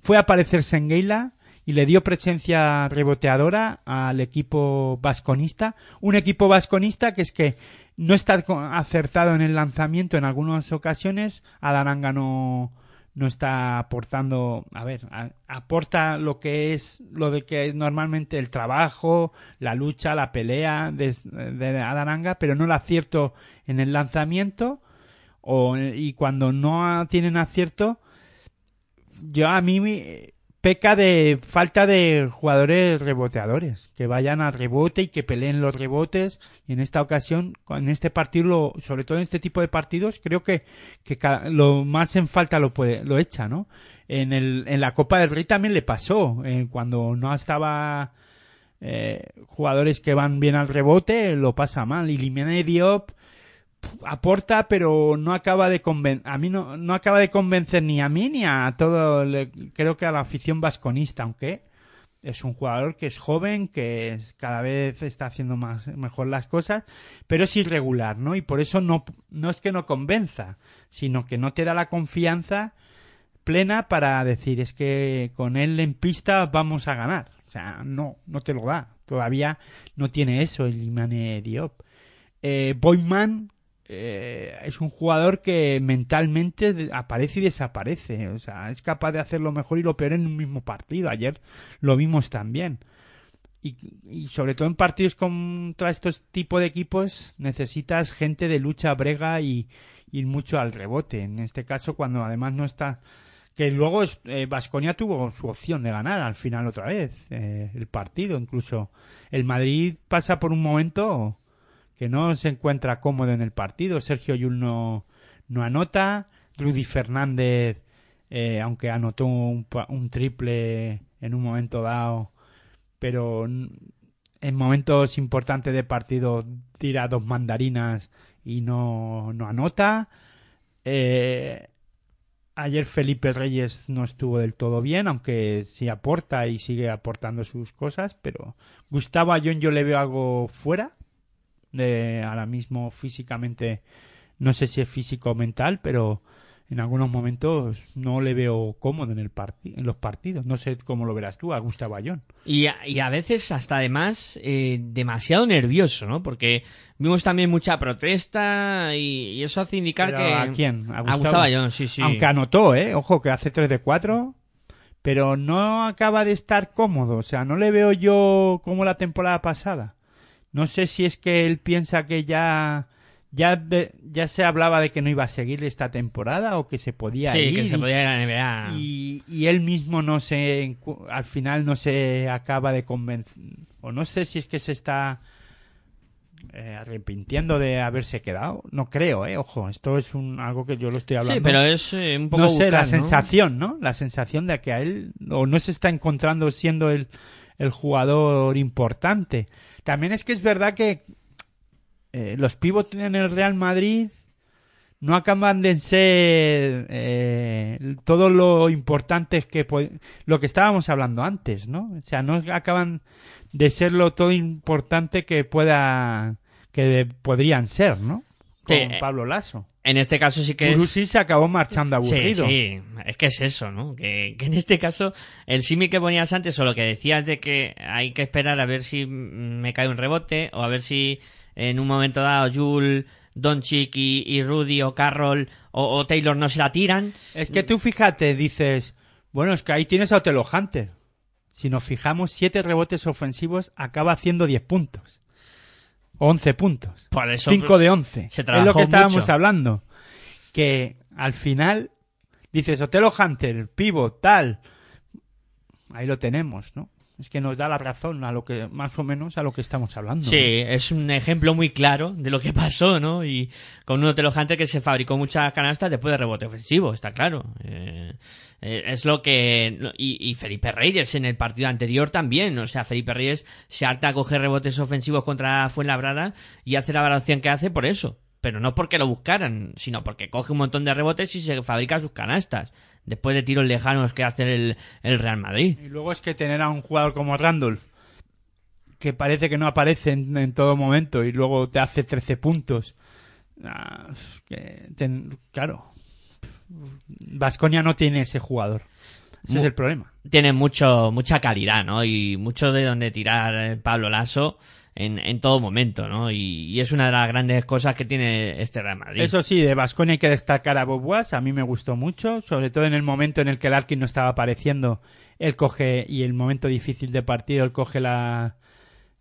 Fue a aparecer Sengueila y le dio presencia reboteadora al equipo vasconista. Un equipo vasconista que es que no está acertado en el lanzamiento en algunas ocasiones. Adaranga no, no está aportando, a ver, aporta lo que es, lo de que es normalmente el trabajo, la lucha, la pelea de, de Adaranga, pero no el acierto en el lanzamiento. O, y cuando no tienen acierto, yo a mí me- peca de falta de jugadores reboteadores, que vayan al rebote y que peleen los rebotes. Y en esta ocasión, en este partido, sobre todo en este tipo de partidos, creo que, que lo más en falta lo, puede, lo echa, ¿no? En, el, en la Copa del Rey también le pasó, eh, cuando no estaba eh, jugadores que van bien al rebote, lo pasa mal. Y Limene Diop aporta, pero no acaba de conven a mí no, no acaba de convencer ni a mí ni a todo, creo que a la afición vasconista, aunque es un jugador que es joven, que cada vez está haciendo más mejor las cosas, pero es irregular, ¿no? Y por eso no, no es que no convenza, sino que no te da la confianza plena para decir es que con él en pista vamos a ganar. O sea, no, no te lo da. Todavía no tiene eso el Imane Diop. Eh, Boyman eh, es un jugador que mentalmente aparece y desaparece. O sea, es capaz de hacer lo mejor y lo peor en un mismo partido. Ayer lo vimos también. Y, sobre todo en partidos contra estos tipos de equipos necesitas gente de lucha brega y ir mucho al rebote. En este caso, cuando además no está que luego Vasconia tuvo su opción de ganar al final otra vez eh, el partido incluso el Madrid pasa por un momento que no se encuentra cómodo en el partido. Sergio Yul no, no anota. Rudy Fernández eh, aunque anotó un, triple en un momento dado pero en momentos importantes de partido tira dos mandarinas y no, no anota. Eh, Ayer Felipe Reyes no estuvo del todo bien, aunque sí aporta y sigue aportando sus cosas, pero Gustavo Ayón yo le veo algo fuera, de ahora mismo físicamente, no sé si es físico o mental, pero en algunos momentos no le veo cómodo en, el en los partidos. No sé cómo lo verás tú a Gustavo Ayón. Y a, y a veces hasta además eh, demasiado nervioso, ¿no? Porque vimos también mucha protesta y, y eso hace indicar Pero que... ¿A quién? A Gustavo Ayón, sí, sí. Aunque anotó, ¿eh? Ojo, que hace 3 de 4. Pero no acaba de estar cómodo. O sea, no le veo yo como la temporada pasada. No sé si es que él piensa que ya... Ya, ya se hablaba de que no iba a seguir esta temporada o que se podía Sí, ir. que se y- podía ir a la NBA. y, y él mismo no se al final no se acaba de convencer o no sé si es que se está eh, arrepintiendo de haberse quedado no creo eh ojo esto es un algo que yo lo estoy hablando Sí, pero es eh, un poco no sé la sensación no la sensación de que a él o no se está encontrando siendo el el jugador importante también es que es verdad que eh, los pivots en el Real Madrid no acaban de ser eh, todo lo importantes que lo que estábamos hablando antes, ¿no? O sea, no acaban de ser lo todo importante que pueda que de- podrían ser, ¿no? Con Sí. Pablo Lasso. En este caso sí que se acabó marchando aburrido. Sí, sí, es que es eso, ¿no? Que, que en este caso, el simi que ponías antes o lo que decías de que hay que esperar a ver si me cae un rebote o a ver si en un momento dado Jul, Doncic y, y Rudy o Carroll o, o Taylor no se la tiran. Es que tú fíjate, dices, bueno, es que ahí tienes a Otelo Hunter. Si nos fijamos, siete rebotes ofensivos acaba haciendo 10 puntos. 11 puntos. Por eso 5 pues, de 11. se es lo que estábamos mucho. hablando. Que al final dices Otelo Hunter, pivot, tal. Ahí lo tenemos, ¿no? Es que nos da la razón a lo que, más o menos, a lo que estamos hablando. Sí, es un ejemplo muy claro de lo que pasó, ¿no? Y con un Hunter que se fabricó muchas canastas después de rebote ofensivo, está claro. Eh, eh, es lo que... Y, y Felipe Reyes en el partido anterior también, o sea, Felipe Reyes se harta a coger rebotes ofensivos contra Fuenlabrada y hace la valoración que hace por eso. Pero no porque lo buscaran, sino porque coge un montón de rebotes y se fabrica sus canastas. Después de tiros lejanos que hace el, el Real Madrid. Y luego es que tener a un jugador como Randolph, que parece que no aparece en, en todo momento y luego te hace 13 puntos. Ah, que ten- claro. Vasconia no tiene ese jugador. Ese Mu- es el problema. tiene mucho mucha calidad, ¿no? Y mucho de donde tirar eh, Pablo Lasso en, en todo momento, ¿no? Y, y es una de las grandes cosas que tiene este Real Madrid. Eso sí, de Vasconia hay que destacar a Bob Was, a mí me gustó mucho, sobre todo en el momento en el que el Arkin no estaba apareciendo, él coge, y el momento difícil de partido, él coge la,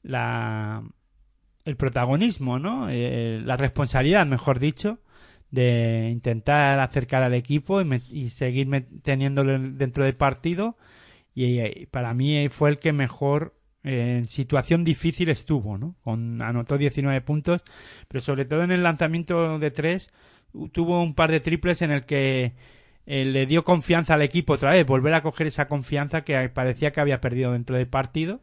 la el protagonismo, ¿no? Eh, la responsabilidad, mejor dicho, de intentar acercar al equipo y, me- y seguir teniéndolo en- dentro del partido y eh, para mí fue el que mejor en situación difícil estuvo, ¿no? Con, anotó 19 puntos, pero sobre todo en el lanzamiento de tres tuvo un par de triples en el que eh, le dio confianza al equipo otra vez, volver a coger esa confianza que parecía que había perdido dentro del partido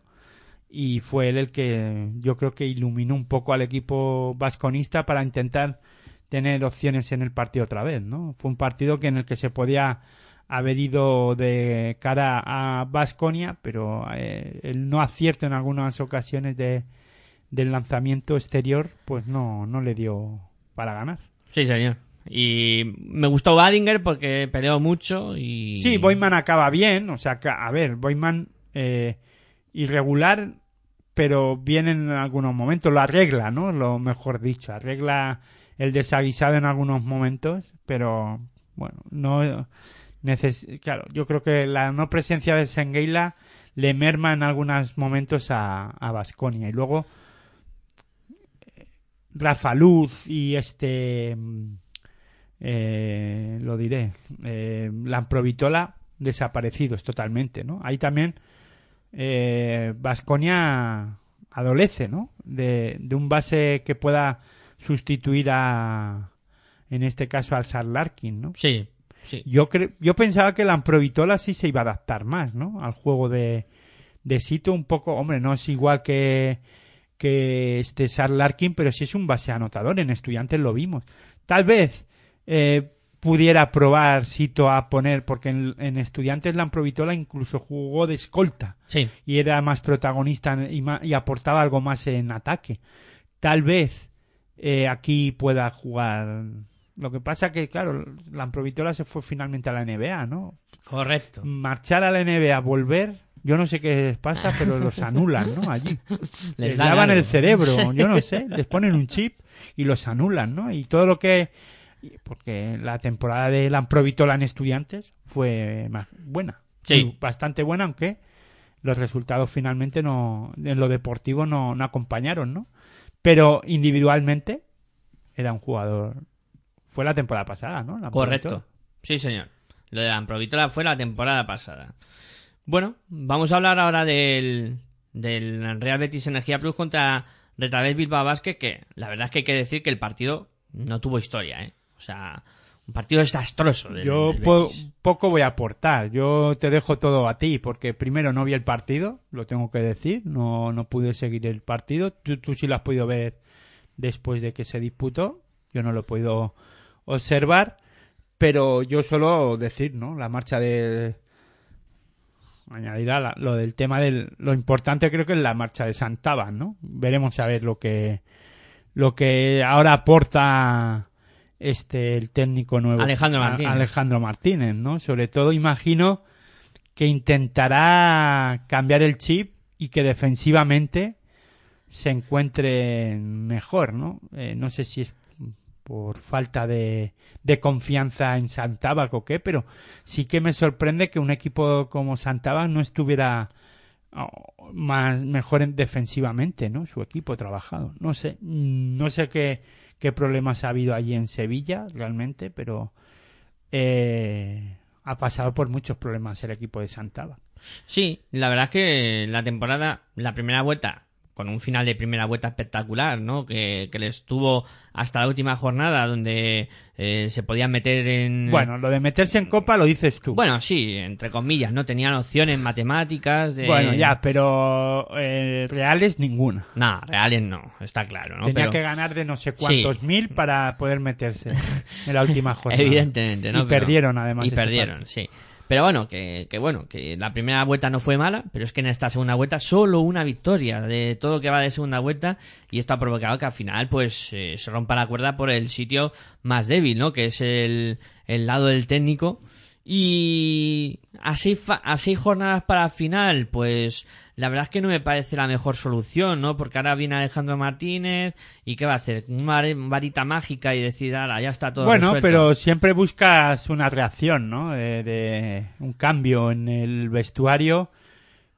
y fue él el que yo creo que iluminó un poco al equipo vasconista para intentar tener opciones en el partido otra vez, ¿no? Fue un partido que en el que se podía haber ido de cara a Vasconia, pero eh, el no acierto en algunas ocasiones de, del lanzamiento exterior, pues no, no le dio para ganar. Sí, señor. Y me gustó Badinger porque peleó mucho y... Sí, Boyman acaba bien, o sea, a ver, Boyman eh, irregular, pero bien en algunos momentos, lo arregla, ¿no? Lo mejor dicho, arregla el desaguisado en algunos momentos, pero bueno, no claro, yo creo que la no presencia de Sengeila le merma en algunos momentos a, a Baskonia y luego eh, Rafa Luz y este mm, eh, lo diré eh, Lamprovitola desaparecidos totalmente no ahí también Vasconia adolece no de, de un base que pueda sustituir a en este caso al Sar Larkin no Sí, sí. yo cre- yo pensaba que la Amprovitola sí se iba a adaptar más, ¿no? Al juego de, de Sito un poco, hombre, no es igual que que este Sar Larkin, pero sí es un base anotador. En estudiantes lo vimos. Tal vez eh, pudiera probar Sito a poner, porque en, en estudiantes la Amprovitola incluso jugó de escolta Sí, y era más protagonista y aportaba algo más en ataque. Tal vez eh, aquí pueda jugar. Lo que pasa que, claro, la Amprovitola se fue finalmente a la NBA, ¿no? correcto. Marchar a la NBA, volver, yo no sé qué les pasa, pero los anulan, ¿no? Allí. Les, dan lavan el cerebro, yo no sé, les ponen un chip y los anulan, ¿no? Y todo lo que... Porque la temporada de la Amprovitola en estudiantes fue más buena. Sí. Bastante buena, aunque los resultados finalmente no en lo deportivo no, no acompañaron, ¿no? Pero individualmente era un jugador fue la temporada pasada, ¿no? La Correcto. Sí, señor. Lo de la Amprovitola fue la temporada pasada. Bueno, vamos a hablar ahora del, del Real Betis Energía Plus contra Retabel Bilbao Basket, que la verdad es que hay que decir que el partido no tuvo historia, ¿eh? O sea, un partido desastroso. Del, Yo del po- poco voy a aportar. Yo te dejo todo a ti, porque primero no vi el partido, lo tengo que decir. No, no pude seguir el partido. Tú, tú sí lo has podido ver después de que se disputó. Yo no lo he podido observar. Pero yo solo decir, ¿no? La marcha de. Añadirá la- lo del tema del. Lo importante creo que es la marcha de Santaban, ¿no? Veremos a ver lo que. Lo que ahora aporta este el técnico nuevo Alejandro Martínez. Alejandro Martínez, ¿no? Sobre todo imagino que intentará cambiar el chip y que defensivamente se encuentre mejor, ¿no? Eh, no sé si es por falta de, confianza en Santabac o qué, pero sí que me sorprende que un equipo como Santabac no estuviera oh, más mejor en- defensivamente, ¿no? Su equipo trabajado. No sé, no sé qué, qué problemas ha habido allí en Sevilla realmente, pero eh, ha pasado por muchos problemas el equipo de Santaba. Sí, la verdad es que la temporada, la primera vuelta, con un final de primera vuelta espectacular, ¿no? Que, que les tuvo hasta la última jornada donde eh, se podían meter en... Bueno, lo de meterse en copa lo dices tú. Bueno, sí, entre comillas, ¿no? Tenían opciones matemáticas de... Bueno, ya, pero eh, reales ninguna. No, reales no, está claro, ¿no? Tenía Pero- que ganar de no sé cuántos mil para poder meterse en la última jornada. Evidentemente, ¿no? Y Pero- perdieron además. Y perdieron, sí. Pero bueno, que, que bueno, que la primera vuelta no fue mala, pero es que en esta segunda vuelta solo una victoria de todo que va de segunda vuelta y esto ha provocado que al final pues eh, se rompa la cuerda por el sitio más débil, ¿no? Que es el, el lado del técnico. Y a seis, a seis jornadas para final, pues la verdad es que no me parece la mejor solución, ¿no? Porque ahora viene Alejandro Martínez y ¿qué va a hacer? Una var- varita mágica y decir, ahora ya está todo Bueno, resuelto". pero siempre buscas una reacción, ¿no? De, de un cambio en el vestuario,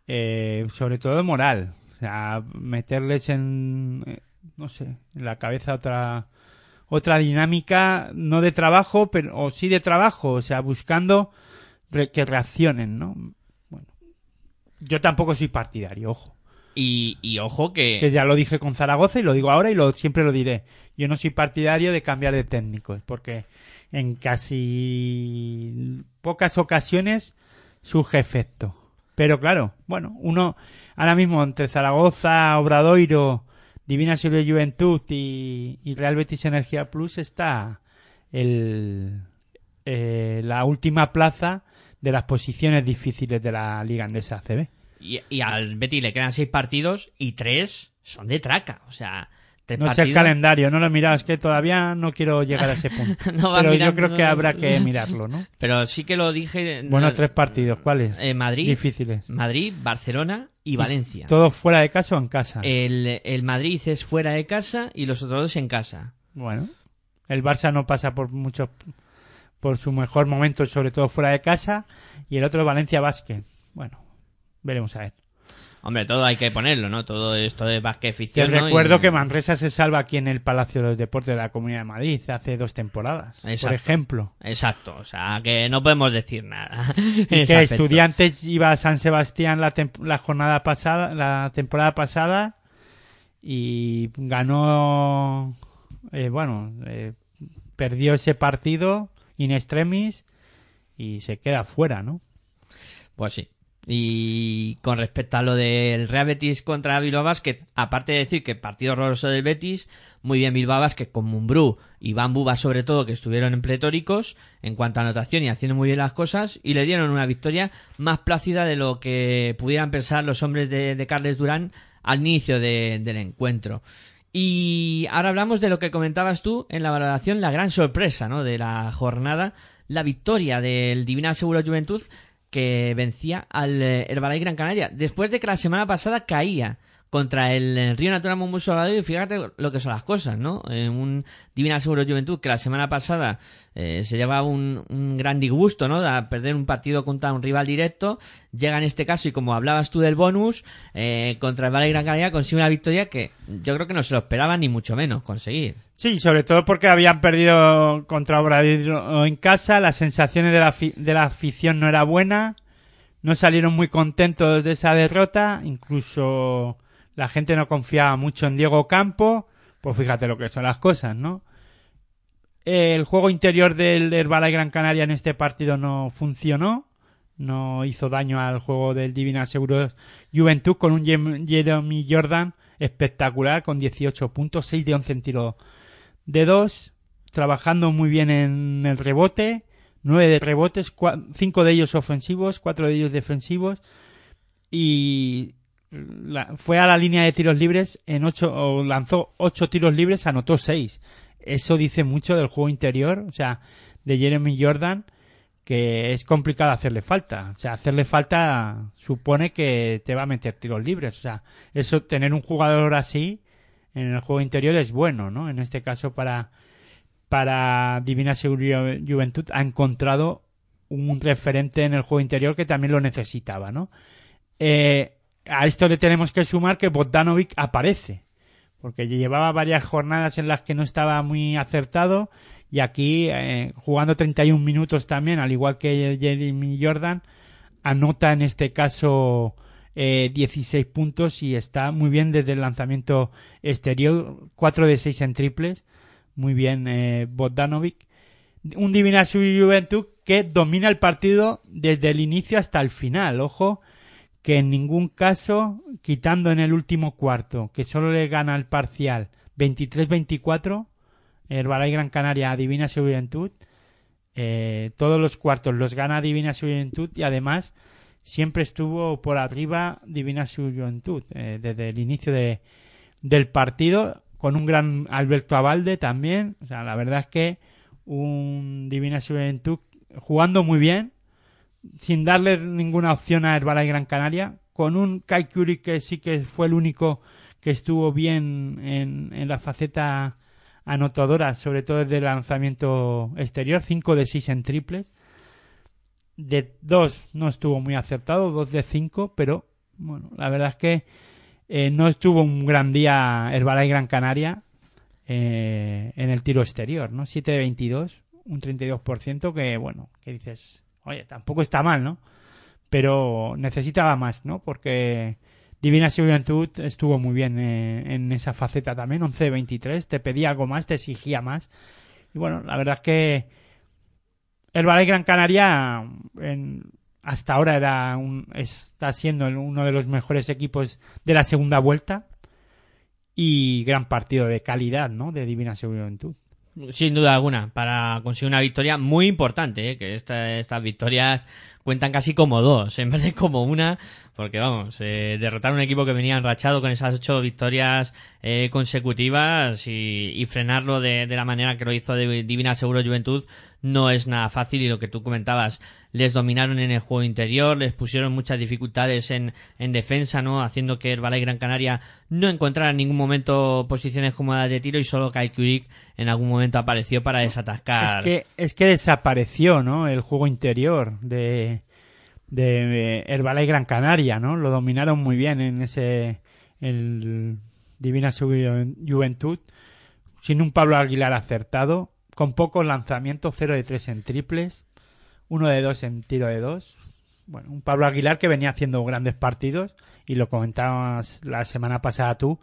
eh, sobre todo moral. O sea, meterles en, eh, no sé, en la cabeza otra otra dinámica, no de trabajo, pero o sí de trabajo, o sea, buscando re- que reaccionen, ¿no? Yo tampoco soy partidario, ojo. Y, y ojo que... Que ya lo dije con Zaragoza y lo digo ahora y lo, siempre lo diré. Yo no soy partidario de cambiar de técnicos, porque en casi pocas ocasiones surge efecto. Pero claro, bueno, uno ahora mismo entre Zaragoza, Obradoiro, Divina Silvia Juventud y, y Real Betis Energía Plus está el, eh, la última plaza de las posiciones difíciles de la Liga Andesa ACB. Y, y al Betis le quedan seis partidos y tres son de traca. O sea, No sé el partidos... calendario, no lo he mirado, es que todavía no quiero llegar a ese punto. No va Pero yo creo que no. habrá que mirarlo, ¿no? Pero sí que lo dije... Bueno, no- tres partidos, ¿cuáles? eh, Madrid, Difíciles. Madrid, Barcelona y Valencia. ¿Todo fuera de casa o en casa? El, el Madrid es fuera de casa y los otros dos en casa. Bueno, el Barça no pasa por muchos por su mejor momento, sobre todo fuera de casa, y el otro Valencia Basket. Bueno, veremos a ver. Hombre, todo hay que ponerlo, ¿no? Todo esto de básquet Te ficción. ¿no? recuerdo Y- que Manresa se salva aquí en el Palacio de los Deportes de la Comunidad de Madrid hace dos temporadas, por ejemplo. Exacto, o sea, que no podemos decir nada. Y que aspecto. Estudiantes iba a San Sebastián la, la jornada pasada, la temporada pasada, y ganó, eh, bueno, eh, perdió ese partido in extremis y se queda fuera, ¿no? Pues sí. Y con respecto a lo del Real Betis contra Bilbao Basket, aparte de decir que partido horroroso del Betis, muy bien Bilbao Basket con Mumbrú y Bambuba sobre todo que estuvieron en pletóricos en cuanto a anotación y haciendo muy bien las cosas y le dieron una victoria más plácida de lo que pudieran pensar los hombres de, Carles Durán al inicio de- del encuentro. Y ahora hablamos de lo que comentabas tú en la valoración, la gran sorpresa ¿no? de la jornada, la victoria del Divina Seguro Juventud que vencía al eh, Herbalife Gran Canaria, después de que la semana pasada caía contra el Río Natural Salvador y fíjate lo que son las cosas, ¿no? Eh, un Divina Seguro Juventud que la semana pasada eh, se llevaba un, gran disgusto, ¿no? A perder un partido contra un rival directo, llega en este caso y como hablabas tú del bonus, eh, contra el Herbalife Gran Canaria consigue una victoria que yo creo que no se lo esperaban ni mucho menos conseguir. Sí, sobre todo porque habían perdido contra Obradoiro en casa, las sensaciones de la, de la afición no era buena, no salieron muy contentos de esa derrota, incluso la gente no confiaba mucho en Diego Campo, pues fíjate lo que son las cosas, ¿no? El juego interior del Herbalife Gran Canaria en este partido no funcionó, no hizo daño al juego del Divina Seguro Juventud con un Jeremy Jordan espectacular con 18 puntos, 6 de 11 en tiro de 2, trabajando muy bien en el rebote, 9 de rebotes, 5 de ellos ofensivos, 4 de ellos defensivos y la- fue a la línea de tiros libres en 8 o lanzó 8 tiros libres, anotó 6. Eso dice mucho del juego interior, o sea, de Jeremy Jordan que es complicado hacerle falta. O sea, hacerle falta supone que te va a meter tiros libres. O sea, eso, tener un jugador así en el juego interior es bueno, ¿no? En este caso para, para Divina Seguridad Juventud ha encontrado un referente en el juego interior que también lo necesitaba, ¿no? Eh, a esto le tenemos que sumar que Bogdanovic aparece, porque llevaba varias jornadas en las que no estaba muy acertado y aquí eh, jugando 31 minutos también, al igual que Jeremy Jordan, anota en este caso eh, 16 puntos y está muy bien desde el lanzamiento exterior, 4 de 6 en triples, muy bien eh. Un Divina Juventud que domina el partido desde el inicio hasta el final, ojo, que en ningún caso, quitando en el último cuarto, que solo le gana el parcial 23-24, Herbalife Gran Canaria a Divina Juventud, eh, todos los cuartos los gana Divina Juventud y además siempre estuvo por arriba Divina Juventud eh, desde el inicio de, del partido con un gran Alberto Abalde también. O sea, la verdad es que un Divina Juventud jugando muy bien, sin darle ninguna opción a Herbalife Gran Canaria, con un Kai Curie que sí que fue el único que estuvo bien en, la faceta anotadora, sobre todo desde el lanzamiento exterior, 5 de 6 en triples. De 2 no estuvo muy acertado, 2 de 5, pero bueno, la verdad es que eh, no estuvo un gran día Herbalife Gran Canaria eh, en el tiro exterior, ¿no? 7 de 22, un 32%, que bueno, que dices, oye, tampoco está mal, ¿no? pero necesitaba más, ¿no? Porque Divina Juventud estuvo muy bien eh, en esa faceta también, 11-23, te pedía algo más, te exigía más. Y bueno, la verdad es que el Ballet Gran Canaria hasta ahora era un, está siendo uno de los mejores equipos de la segunda vuelta y gran partido de calidad, ¿no? De Divina Juventud. Sin duda alguna, para conseguir una victoria muy importante, ¿eh? que esta- estas victorias cuentan casi como dos, en vez de como una, porque vamos, eh, derrotar un equipo que venía enrachado con esas ocho victorias eh, consecutivas y, y frenarlo de, de la manera que lo hizo Divina Seguro Juventud no es nada fácil y lo que tú comentabas, les dominaron en el juego interior, les pusieron muchas dificultades en, en defensa, ¿no? Haciendo que Herbalife Gran Canaria no encontrara en ningún momento posiciones cómodas de tiro y solo Kai Kurik en algún momento apareció para desatascar. Es que, es que desapareció, ¿no? El juego interior de, de Herbalife Gran Canaria, ¿no? Lo dominaron muy bien en ese, el Divina Ju- Juventud, sin un Pablo Aguilar acertado, con pocos lanzamientos, 0 de 3 en triples, 1 de 2 en tiro de 2. Bueno, un Pablo Aguilar que venía haciendo grandes partidos y lo comentabas la semana pasada tú,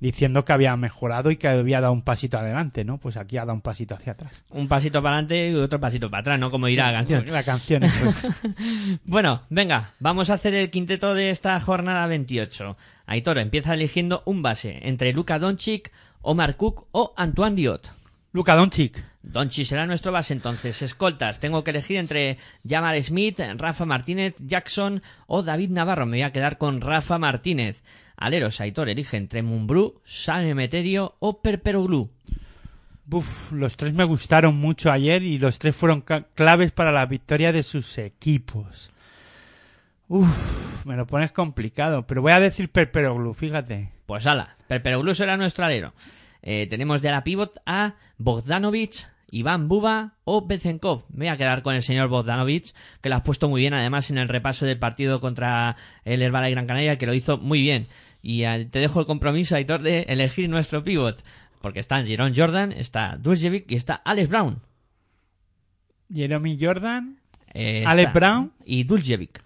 diciendo que había mejorado y que había dado un pasito adelante, ¿no? Pues aquí ha dado un pasito hacia atrás. Un pasito para adelante y otro pasito para atrás, ¿no? Como dirá la canción. La canción. Bueno, venga, vamos a hacer el quinteto de esta jornada 28. Aitor empieza eligiendo un base entre Luka Doncic, Omar Cook o Antoine Diot. Luka Doncic. Doncic será nuestro base entonces. Escoltas, tengo que elegir entre Jamar Smith, Rafa Martínez, Jackson o David Navarro. Me voy a quedar con Rafa Martínez. Aleros, Aitor elige entre Mumbrú, Sam Emeterio o Perperoglu. Uf, los tres me gustaron mucho ayer y los tres fueron claves para la victoria de sus equipos. Uf, me lo pones complicado, pero voy a decir Perperoglu, fíjate. Pues ala, Perperoglu será nuestro alero. Eh, tenemos de la pivot a Bogdanovic, Iván Buba o Bezenkov. Me voy a quedar con el señor Bogdanovic, que lo has puesto muy bien además en el repaso del partido contra el Herbalife Gran Canaria, que lo hizo muy bien. Y eh, te dejo el compromiso, Aitor, de elegir nuestro pivot. Porque están Jerome Jordan, está Dulcevic y está Alex Brown. Jeremy Jordan, Eh, Alex Brown. y Dulcevic.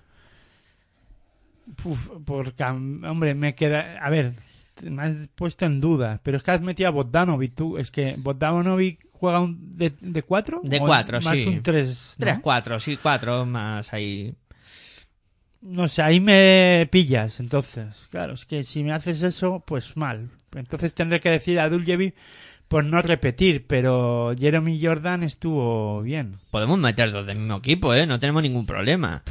uf, porque, hombre, me queda... A ver, me has puesto en duda, pero es que has metido a Bogdanovic tú. Es que Bogdanovic juega un de, de cuatro. De cuatro, más sí. un tres, ¿no? 3-4, sí, 4 más ahí. No sé, ahí me pillas, entonces. Claro, es que si me haces eso, pues mal. Entonces tendré que decir a Duljevic por no repetir, pero Jeremy Jordan estuvo bien. Podemos meter dos del mismo equipo, ¿eh? No tenemos ningún problema.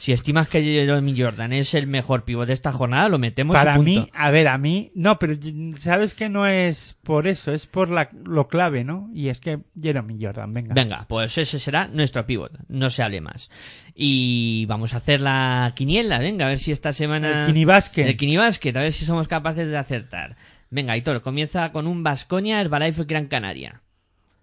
Si estimas que Jeremy Jordan es el mejor pivot de esta jornada, lo metemos y Para punto. mí, a ver, a mí, no, pero sabes que no es por eso, es por la, lo clave, ¿no? Y es que Jeremy Jordan, venga. Venga, pues ese será nuestro pivot, no se hable más. Y vamos a hacer la quiniela, venga, a ver si esta semana... El Kinibasket. El Kinibasket, a ver si somos capaces de acertar. Venga, Hitor, comienza con un Basconia Herbalife Gran Canaria.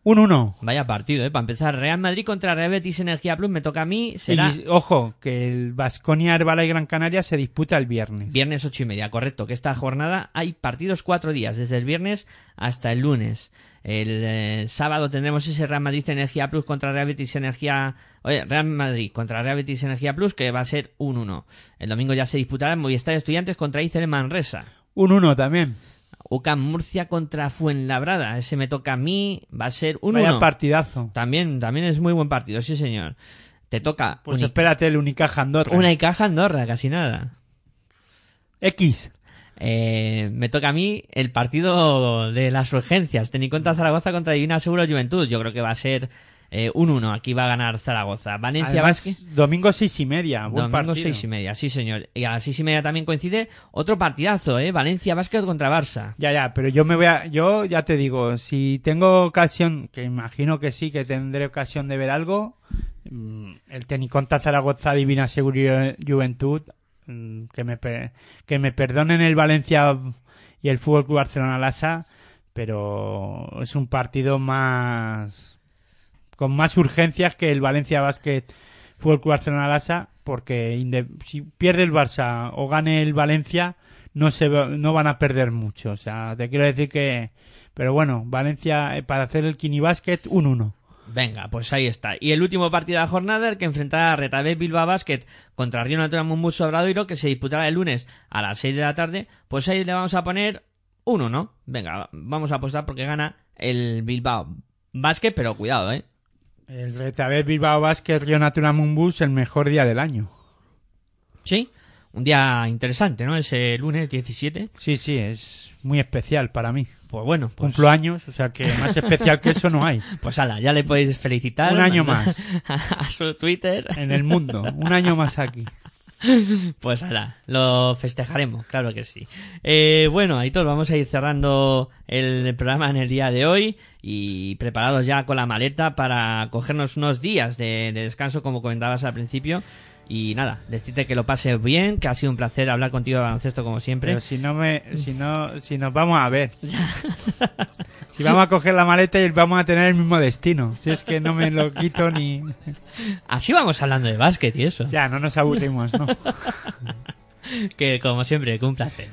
Un 1. Vaya partido, ¿eh? Para empezar, Real Madrid contra Real Betis Energía Plus, me toca a mí, será... Y ojo, que el Vasconia Herbala y Gran Canaria se disputa el viernes. Viernes ocho y media, correcto. Que esta jornada hay partidos cuatro días, desde el viernes hasta el lunes. El eh, sábado tendremos ese Real Madrid Energía Plus contra Real Betis Energía... Oye, Real Madrid contra Real Betis Energía Plus, que va a ser un 1. El domingo ya se disputará Movistar Estudiantes contra Icer Manresa. Un 1 también. UCAM Murcia contra Fuenlabrada. Ese me toca a mí, va a ser un Vaya 1. partidazo. También, también es muy buen partido, sí señor. Te toca Pues Uni- espérate el Unicaja Andorra. una Icaja Andorra, casi nada. X. Eh, me toca a mí el partido de las urgencias. Ten en cuenta Zaragoza contra Divina Seguro Juventud. Yo creo que va a ser eh, un 1. Aquí va a ganar Zaragoza. Valencia Vázquez. domingo seis y media. Buen Domingo partido. seis y media, sí señor. Y a las seis y media también coincide otro partidazo, ¿eh? Valencia Vázquez contra Barça. Ya, ya, pero yo me voy a, yo ya te digo, si tengo ocasión, que imagino que sí, que tendré ocasión de ver algo, mm, el Teniconta Zaragoza Divina Seguridad Juventud, mm, que me, que me perdonen el Valencia y el Fútbol Club Barcelona Lasa, pero es un partido más, con más urgencias que el Valencia Basket Fútbol Club Barcelona Lasa, porque si pierde el Barça o gane el Valencia, no se no van a perder mucho. O sea, te quiero decir que, pero bueno, Valencia eh, para hacer el Kini Basket un 1. Venga, pues ahí está. Y el último partido de la jornada, el que enfrentará a Retabet Bilbao Basket contra Río Natural Mumbuso Obradoiro, que se disputará el lunes a las 6 de la tarde, pues ahí le vamos a poner uno, ¿no? Venga, vamos a apostar porque gana el Bilbao Basket, pero cuidado, ¿eh? El Retabet Bilbao Basket Río Natura Mumbus, el mejor día del año. Sí, un día interesante, ¿no? Ese lunes 17. Sí, sí, es muy especial para mí. Pues bueno, pues, Cumplo años, o sea que más especial que eso no hay. pues ala, ya le podéis felicitar. Un año más. A su Twitter. En el mundo, un año más aquí. Pues ala, lo festejaremos, claro que sí. Eh, bueno, ahí todos vamos a ir cerrando el programa en el día de hoy y preparados ya con la maleta para cogernos unos días de, de descanso, como comentabas al principio. Y nada, decirte que lo pases bien, que ha sido un placer hablar contigo de baloncesto como siempre. Pero si no me, si no, si nos vamos a ver. Si vamos a coger la maleta y vamos a tener el mismo destino. Si es que no me lo quito ni. Así vamos hablando de básquet y eso. Ya, no nos aburrimos, ¿no? Que como siempre, que un placer.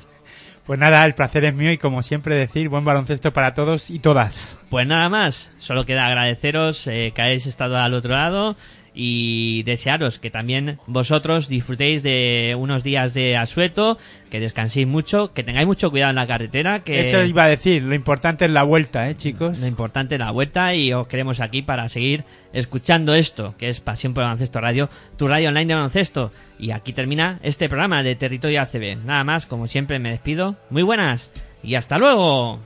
Pues nada, el placer es mío y como siempre decir, buen baloncesto para todos y todas. Pues nada más, solo queda agradeceros eh, que hayáis estado al otro lado y desearos que también vosotros disfrutéis de unos días de asueto, que descanséis mucho, que tengáis mucho cuidado en la carretera, que Eso iba a decir, lo importante es la vuelta, ¿eh, chicos? lo importante es la vuelta y os queremos aquí para seguir escuchando esto, que es Pasión por el Baloncesto Radio, tu radio online de baloncesto. Y aquí termina este programa de Territorio ACB. Nada más, como siempre me despido. Muy buenas y hasta luego.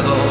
나도.